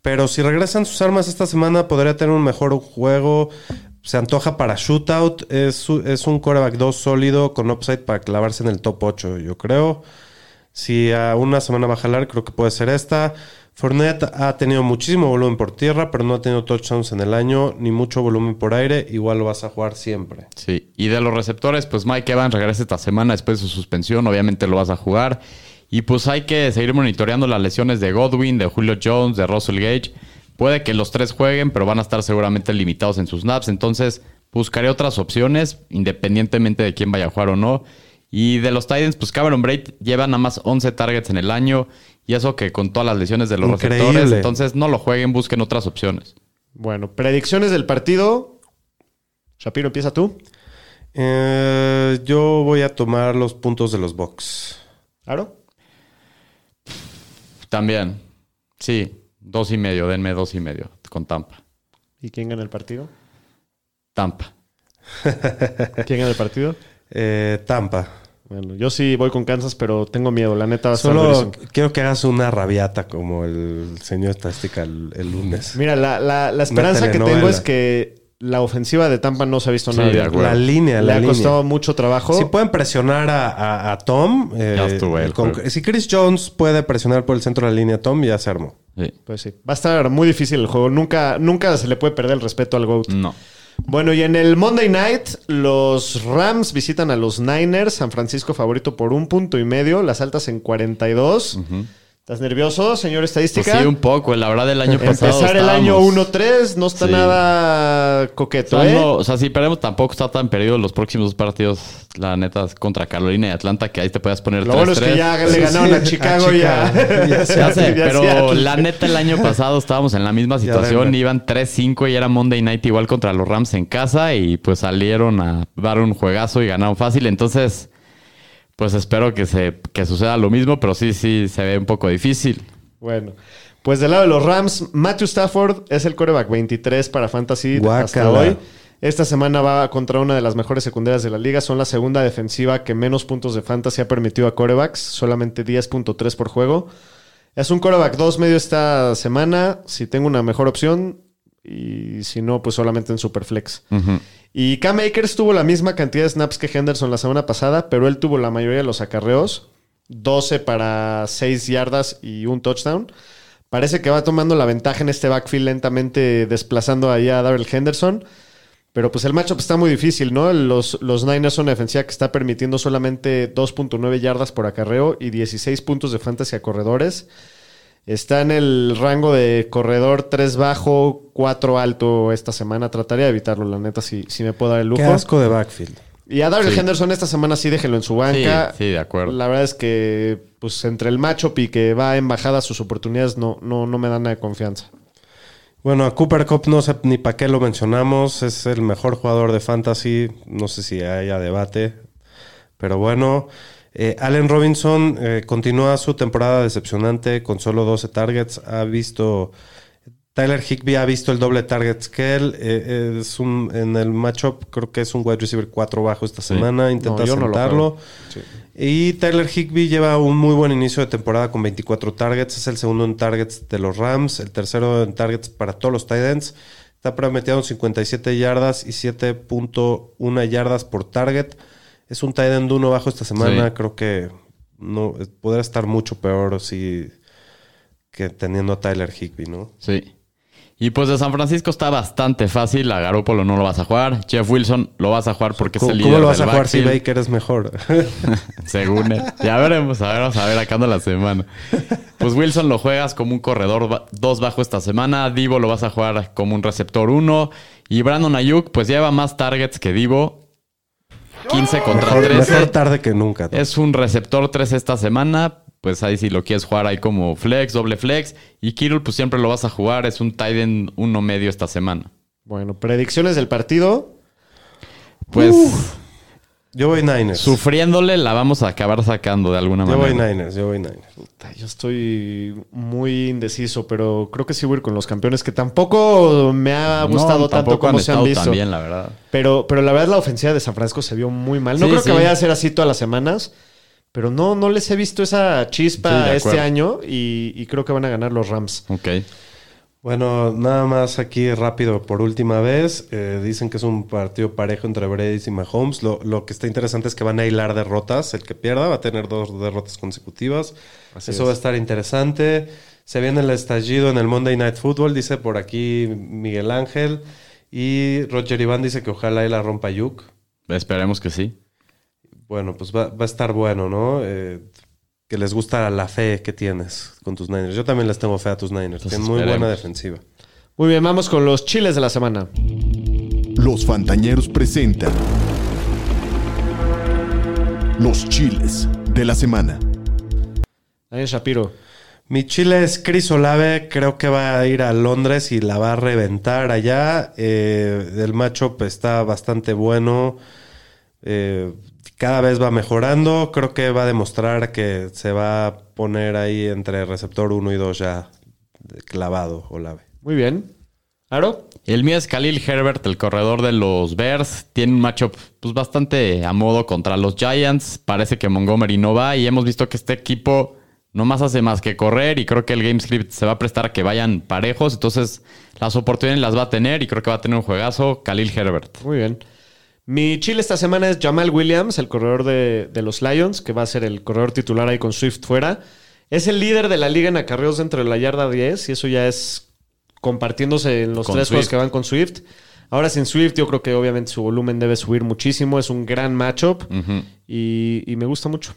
Pero si regresan sus armas esta semana, podría tener un mejor juego. Se antoja para shootout. Es, es un coreback 2 sólido con upside para clavarse en el top 8, yo creo. Si a una semana va a jalar, creo que puede ser esta. Fournette ha tenido muchísimo volumen por tierra, pero no ha tenido touchdowns en el año, ni mucho volumen por aire. Igual lo vas a jugar siempre. Sí, y de los receptores, pues Mike Evans regresa esta semana después de su suspensión, obviamente lo vas a jugar. Y pues hay que seguir monitoreando las lesiones de Godwin, de Julio Jones, de Russell Gage. Puede que los tres jueguen, pero van a estar seguramente limitados en sus snaps. Entonces, buscaré otras opciones, independientemente de quién vaya a jugar o no. Y de los Titans, pues Cameron Braid lleva nada más 11 targets en el año. Y eso que con todas las lesiones de los Increíble. receptores. Entonces, no lo jueguen, busquen otras opciones. Bueno, predicciones del partido. Shapiro, empieza tú. Eh, yo voy a tomar los puntos de los Bucks. ¿Aro? También, sí, dos y medio, denme dos y medio con Tampa. ¿Y quién gana el partido? Tampa. ¿Quién gana el partido? Eh, Tampa. Bueno, yo sí voy con Kansas, pero tengo miedo. La neta va a estar Solo quiero que hagas una rabiata como el señor estadística el, el lunes. Mira, la, la- la esperanza que tengo es que la ofensiva de Tampa no se ha visto Sí, nada de. La línea, Le ha costado mucho trabajo. Si pueden presionar a, a- a Tom, eh, Ya estuvo el con- juego. si Chris Jones puede presionar por el centro de la línea a Tom, ya se armó. Sí. Pues sí. Va a estar muy difícil el juego. Nunca, nunca se le puede perder el respeto al GOAT. No. Bueno, y en el Monday Night, los Rams visitan a los Niners. San Francisco favorito por un punto y medio. Las altas en 42. ¿Estás nervioso, señor Pues estadística? sí, un poco. La verdad, el año pasado. Empezar el año estábamos- 1-3 no está Sí. nada coqueto, O sea, ¿eh? no, o sea, si perdemos, tampoco está tan perdido los próximos dos partidos. La neta, contra Carolina y Atlanta, que ahí te puedas poner Lo bueno es que 3-3. ya le ganaron sí, a Chicago a ya. Chicago. Ya Ya sé, Ya pero Seattle. la neta el año pasado estábamos en la misma situación, iban 3-5 y era Monday Night igual contra los Rams en casa y pues salieron a dar un juegazo y ganaron fácil, entonces pues espero que se que suceda lo mismo, pero sí sí se ve un poco difícil. Bueno, pues del lado de los Rams, Matthew Stafford es el coreback 23 para Fantasy hasta hoy. Esta semana va contra una de las mejores secundarias de la liga. Son la segunda defensiva que menos puntos de fantasy ha permitido a corebacks, solamente 10.3 por juego. Es un coreback 2 medio esta semana. Si tengo una mejor opción, y si no, pues solamente en Superflex. Y Cam Akers tuvo la misma cantidad de snaps que Henderson la semana pasada, pero él tuvo la mayoría de los acarreos. 12 para 6 yardas y un touchdown. Parece que va tomando la ventaja en este backfield lentamente desplazando ahí a Darrell Henderson. Pero pues el matchup está muy difícil, ¿no? Los, los Niners son una defensiva que está permitiendo solamente 2.9 yardas por acarreo y 16 puntos de fantasy a corredores. Está en el rango de corredor 3 bajo, 4 alto esta semana. Trataría de evitarlo, la neta, si, si me puedo dar el lujo. Qué asco de backfield. Y a Darrell Sí. Henderson esta semana sí déjenlo en su banca. Sí, sí, de acuerdo. La verdad es que, pues, entre el matchup y que va en bajada sus oportunidades, no, no, no me dan nada de confianza. Bueno, a Cooper Cup no sé ni para qué lo mencionamos. Es el mejor jugador de fantasy. No sé si haya debate. Pero bueno, eh, Allen Robinson eh, continúa su temporada decepcionante con solo 12 targets. Ha visto. Tyler Higby ha visto el doble targets que él. Eh, es un, en el matchup, creo que es un wide receiver 4 bajo esta semana. Intenta No, no lo sentarlo. Y Tyler Higby lleva un muy buen inicio de temporada con 24 targets. Es el segundo en targets de los Rams, el tercero en targets para todos los tight ends. Está prometiendo 57 yardas y 7.1 yardas por target. Es un tight end uno bajo esta semana. Sí. Creo que no, podría estar mucho peor si que teniendo a Tyler Higby, ¿no? Sí. Y pues de San Francisco está bastante fácil. A Garoppolo no lo vas a jugar. Jeff Wilson lo vas a jugar porque es ¿Cómo, el líder cómo lo vas a jugar si. Baker es mejor? Según él. Ya veremos, a ver, vamos a ver acá anda la semana. Pues Wilson lo juegas como un corredor dos bajo esta semana. Divo lo vas a jugar como un receptor uno. Y Brandon Ayuk, pues lleva más targets que Divo. 15 contra mejor, 13. mejor tarde que nunca. ¿no? Es un receptor 3 esta semana. Pues ahí si lo quieres jugar ahí como flex, doble flex. Y Kittle, pues siempre lo vas a jugar. Es un tight end uno medio esta semana. Bueno, predicciones del partido. Pues Yo voy Niners. sufriéndole la vamos a acabar sacando de alguna yo manera. voy Niners, yo voy Niners. Puta, Yo estoy muy indeciso, pero creo que sí voy a ir con los campeones, que tampoco me ha No, gustado tanto tampoco como han se han visto. tan bien, la verdad. Pero, pero la verdad la ofensiva de San Francisco se vio muy mal. No Sí, creo que vaya a ser así todas las semanas, pero no, no les he visto esa chispa este año y, y creo que van a ganar los Rams. Ok. Bueno, nada más aquí rápido por última vez. Eh, dicen que es un partido parejo entre Brady y Mahomes. Lo, lo que está interesante es que van a hilar derrotas. El que pierda va a tener dos derrotas consecutivas. Así Eso es. va a estar interesante. Se viene el estallido en el Monday Night Football, dice por aquí Miguel Ángel. Y Roger Iván dice que ojalá él la rompa Yuk. Esperemos que sí. Bueno, pues va, va a estar bueno, ¿no? Eh, que les gusta la fe que tienes con tus Niners. Yo también les tengo fe a tus Niners. Entonces Tienen muy buena defensiva. Muy bien, vamos con los chiles de la semana. Los Fantañeros presentan los chiles de la semana. Daniel Shapiro. Mi chile es Chris Olave, creo que va a ir a Londres y la va a reventar allá. Eh, el matchup está bastante bueno. Eh, cada vez va mejorando. Creo que va a demostrar que se va a poner ahí entre receptor 1 y 2 ya clavado Olave. Muy bien. ¿Aro? El mío es Khalil Herbert, el corredor de los Bears. Tiene un matchup pues, bastante a modo contra los Giants. Parece que Montgomery no va y hemos visto que este equipo no más hace más que correr y creo que el game script se va a prestar a que vayan parejos. Entonces las oportunidades las va a tener y creo que va a tener un juegazo Khalil Herbert. Muy bien. Mi chile esta semana es Jamal Williams, el corredor de, de los Lions, que va a ser el corredor titular ahí con Swift fuera. Es el líder de la liga en acarreos dentro de la yarda 10 y eso ya es compartiéndose en los Con tres Swift. juegos que van con Swift. Ahora sin Swift yo creo que obviamente su volumen debe subir muchísimo. Es un gran matchup y me gusta mucho.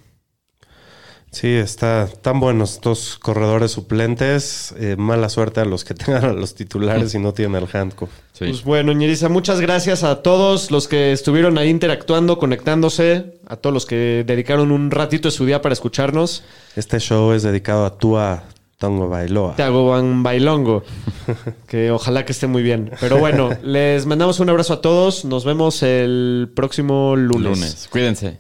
Sí, está tan buenos estos corredores suplentes. Eh, mala suerte a los que tengan a los titulares y no tienen el handcuff. Sí. Pues bueno, Ñeriza, muchas gracias a todos los que estuvieron ahí interactuando, conectándose, a todos los que dedicaron un ratito de su día para escucharnos. Este show es dedicado a Tua Tongo Bailoa. Te hago Van Bailongo, que ojalá que esté muy bien. Pero bueno, les mandamos un abrazo a todos. Nos vemos el próximo lunes. Lunes. Cuídense.